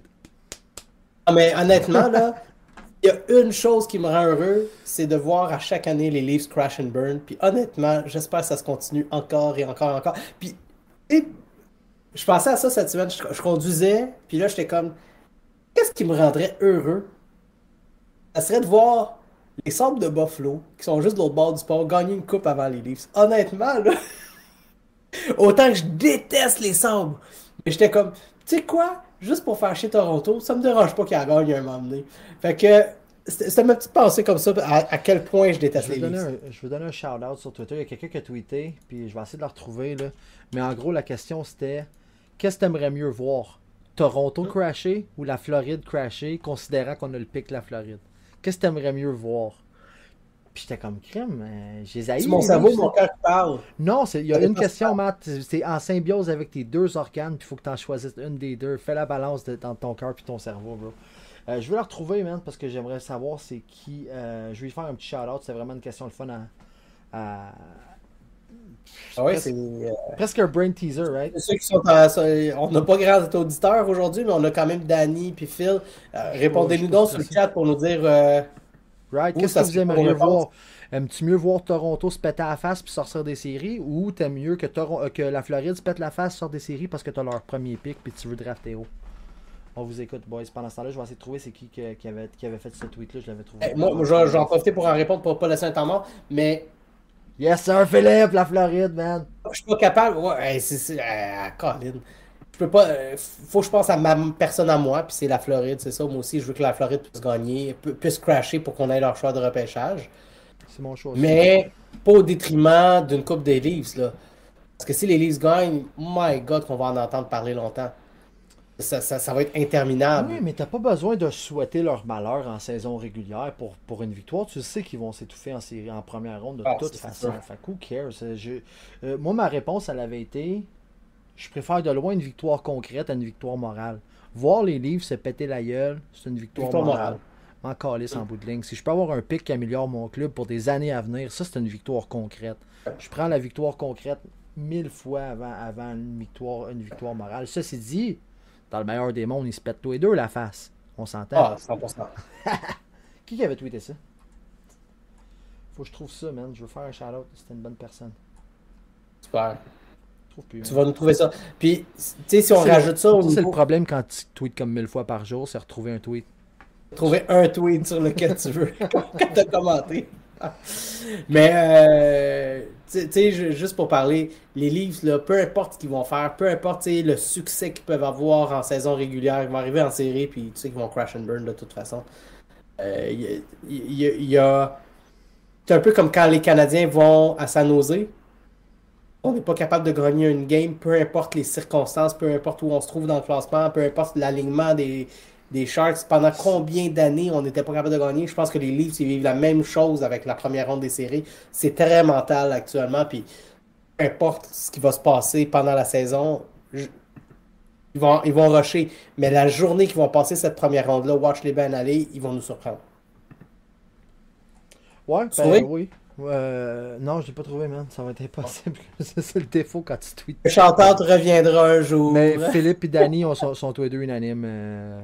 Ah, mais honnêtement, là, y a une chose qui me rend heureux, c'est de voir à chaque année les Leafs crash and burn. Puis honnêtement, j'espère que ça se continue encore et encore et encore. Puis, je pensais à ça cette semaine, je, conduisais, puis là, j'étais comme, qu'est-ce qui me rendrait heureux? Ça serait de voir les Sabres de Buffalo, qui sont juste de l'autre bord du port, gagner une coupe avant les Leafs. Honnêtement, là, autant que je déteste les Sabres, mais j'étais comme, tu sais quoi? Juste pour faire chier Toronto, ça me dérange pas qu'il y gagne un moment donné. Fait que c'était ma petite pensée comme ça à, à quel point je déteste Je les Leafs. un, je veux donner un shout-out sur Twitter. Il y a quelqu'un qui a tweeté, puis je vais essayer de le retrouver. Là. Mais en gros, la question c'était qu'est-ce que tu aimerais mieux voir? Toronto crasher ou la Floride crasher, considérant qu'on a le pic de la Floride? Qu'est-ce que tu aimerais mieux voir? Puis j'étais comme crème. Euh, j'ai zaï. C'est mon cerveau, mon cœur qui parle. Non, il y a une question, Matt. C'est en symbiose avec tes deux organes, puis il faut que tu en choisisses une des deux. Fais la balance de, dans ton cœur puis ton cerveau, bro. Euh, je vais la retrouver, man, parce que j'aimerais savoir c'est qui. Euh, je vais lui faire un petit shout-out. C'est vraiment une question de fun à. à... Ah ouais, c'est. Presque un brain teaser, right? Ceux qui sont on n'a pas grand auditeurs aujourd'hui, mais on a quand même Danny puis Phil. Répondez-nous donc sur le chat pour nous dire Right? Qu'est-ce que vous aimeriez voir? Aimes-tu mieux voir Toronto se péter la face puis sortir des séries ou t'aimes mieux que, euh, que la Floride se pète la face, sorte des séries parce que t'as leur premier pick puis tu veux drafter haut? On vous écoute, boys. Pendant ce temps-là, je vais essayer de trouver c'est qui qui avait, qui avait fait ce tweet-là. Je l'avais trouvé. Eh, moi, je vais en profiter pour en répondre pour pas laisser un temps mort, mais. Yes, sir, Philippe, la Floride, man. Je suis pas capable. Ouais, c'est. Euh, Colin je peux pas. Euh, faut que je pense à ma personne à moi, puis c'est la Floride, c'est ça. Moi aussi, je veux que la Floride puisse gagner, puisse crasher pour qu'on ait leur choix de repêchage. C'est mon choix. Mais pas au détriment d'une Coupe des Leafs, là. Parce que si les Leafs gagnent, my God, qu'on va en entendre parler longtemps. Ça, ça, va être interminable. Oui, mais t'as pas besoin de souhaiter leur malheur en saison régulière pour, pour une victoire. Tu sais qu'ils vont s'étouffer en série en première ronde de ah, toute façon. Fait who cares? Euh, moi, ma réponse, elle avait été je préfère de loin une victoire concrète à une victoire morale. Voir les livres se péter la gueule, c'est une victoire, morale. En calice en bout de ligne. Si je peux avoir un pic qui améliore mon club pour des années à venir, ça c'est une victoire concrète. Je prends la victoire concrète mille fois avant, avant une, victoire, une victoire morale. Ça c'est dit, dans le meilleur des mondes, ils se pètent tous les deux la face. On s'entend. Ah, 100%. qui avait tweeté ça? Faut que je trouve ça, man. Je veux faire un shout-out. C'était une bonne personne. Super. Tu vas nous trouver ça. Puis, tu sais, si on rajoute ça C'est le problème quand tu tweets comme mille fois par jour, c'est retrouver un tweet. Trouver un tweet sur lequel tu veux quand tu as commenté. Mais, euh, tu sais, juste pour parler, les livres, là, peu importe ce qu'ils vont faire, peu importe le succès qu'ils peuvent avoir en saison régulière, ils vont arriver en série, puis tu sais qu'ils vont crash and burn de toute façon. Il euh, y, y, a. C'est un peu comme quand les Canadiens vont à San Jose on n'est pas capable de gagner une game, peu importe les circonstances, peu importe où on se trouve dans le classement, peu importe l'alignement des, des Sharks. Pendant combien d'années on n'était pas capable de gagner? Je pense que les Leafs ils vivent la même chose avec la première ronde des séries. C'est très mental actuellement. Puis peu importe ce qui va se passer pendant la saison, ils, vont, ils vont rusher. Mais la journée qu'ils vont passer cette première ronde-là, watch les bien aller, ils vont nous surprendre. Ouais, ben, oui. Euh, non, je l'ai pas trouvé, man. Ça va être impossible. c'est le défaut quand tu tweets. Le chanteur reviendra un jour. Mais Philippe et Danny sont, tous les deux unanimes. Euh,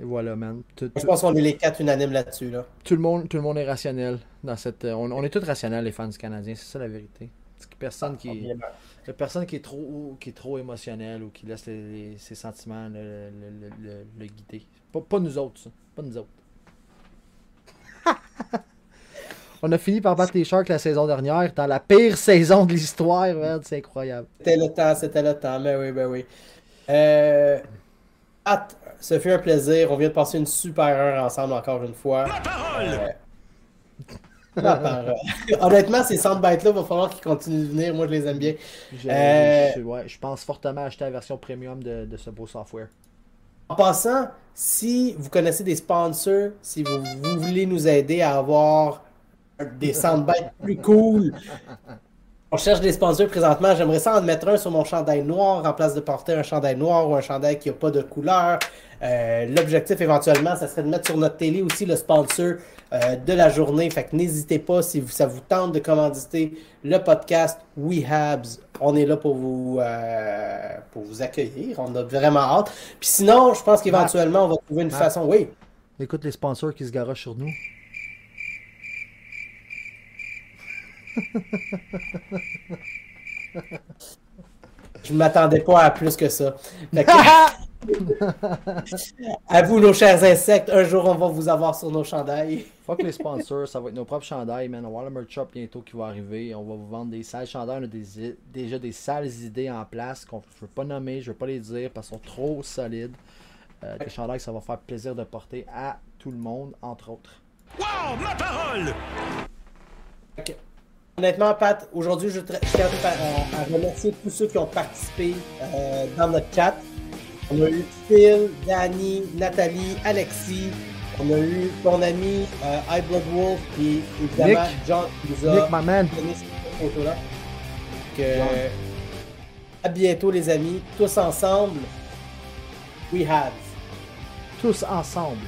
et voilà, man. je pense qu'on est les quatre unanimes là-dessus. Là. Tout, le monde, tout le monde est rationnel. dans cette. Euh, on, est tous rationnels, les fans du Canadien. C'est ça la vérité. personne qui. Il a personne qui est trop qui est trop émotionnel ou qui laisse ses sentiments le, guider. Pas, pas nous autres, ça. Pas nous autres. On a fini par battre les Sharks la saison dernière, dans la pire saison de l'histoire, c'est incroyable. C'était le temps, c'était le temps, mais oui, ben oui. Euh, ce fut un plaisir. On vient de passer une super heure ensemble encore une fois. La parole! Euh, honnêtement, ces soundbites-là, il va falloir qu'ils continuent de venir. Moi, je les aime bien. Je, euh, pense fortement acheter la version premium de, de ce beau software. En passant, si vous connaissez des sponsors, si vous, vous voulez nous aider à avoir des soundbites plus cool. On cherche des sponsors présentement. J'aimerais ça en mettre un sur mon chandail noir en place de porter un chandail noir ou un chandail qui n'a pas de couleur. Euh, l'objectif éventuellement, ça serait de mettre sur notre télé aussi le sponsor euh, de la journée. Fait que n'hésitez pas si ça vous tente de commanditer le podcast WeHabs. On est là pour vous, euh, pour vous accueillir. On a vraiment hâte. Puis sinon, je pense qu'éventuellement, on va trouver une façon. Oui. Écoute les sponsors qui se garochent sur nous. Je ne m'attendais pas à plus que ça. à vous, nos chers insectes, un jour on va vous avoir sur nos chandails. Fuck les sponsors, ça va être nos propres chandails, man. On va avoir le merch shop bientôt qui va arriver. On va vous vendre des sales chandails. On a déjà des sales idées en place qu'on ne veut pas nommer, je ne veux pas les dire parce qu'ils sont trop solides. Euh, des chandails que ça va faire plaisir de porter à tout le monde, entre autres. Wow, ma parole! Honnêtement, Pat, aujourd'hui, je tiens à, remercier tous ceux qui ont participé euh, dans notre chat. On a eu Phil, Danny, Nathalie, Alexis. On a eu ton ami euh, Blood Wolf, puis évidemment Nick. John qui nous a Nick, my man. donné cette photo-là. Que... À bientôt, les amis. Tous ensemble. We have. Tous ensemble.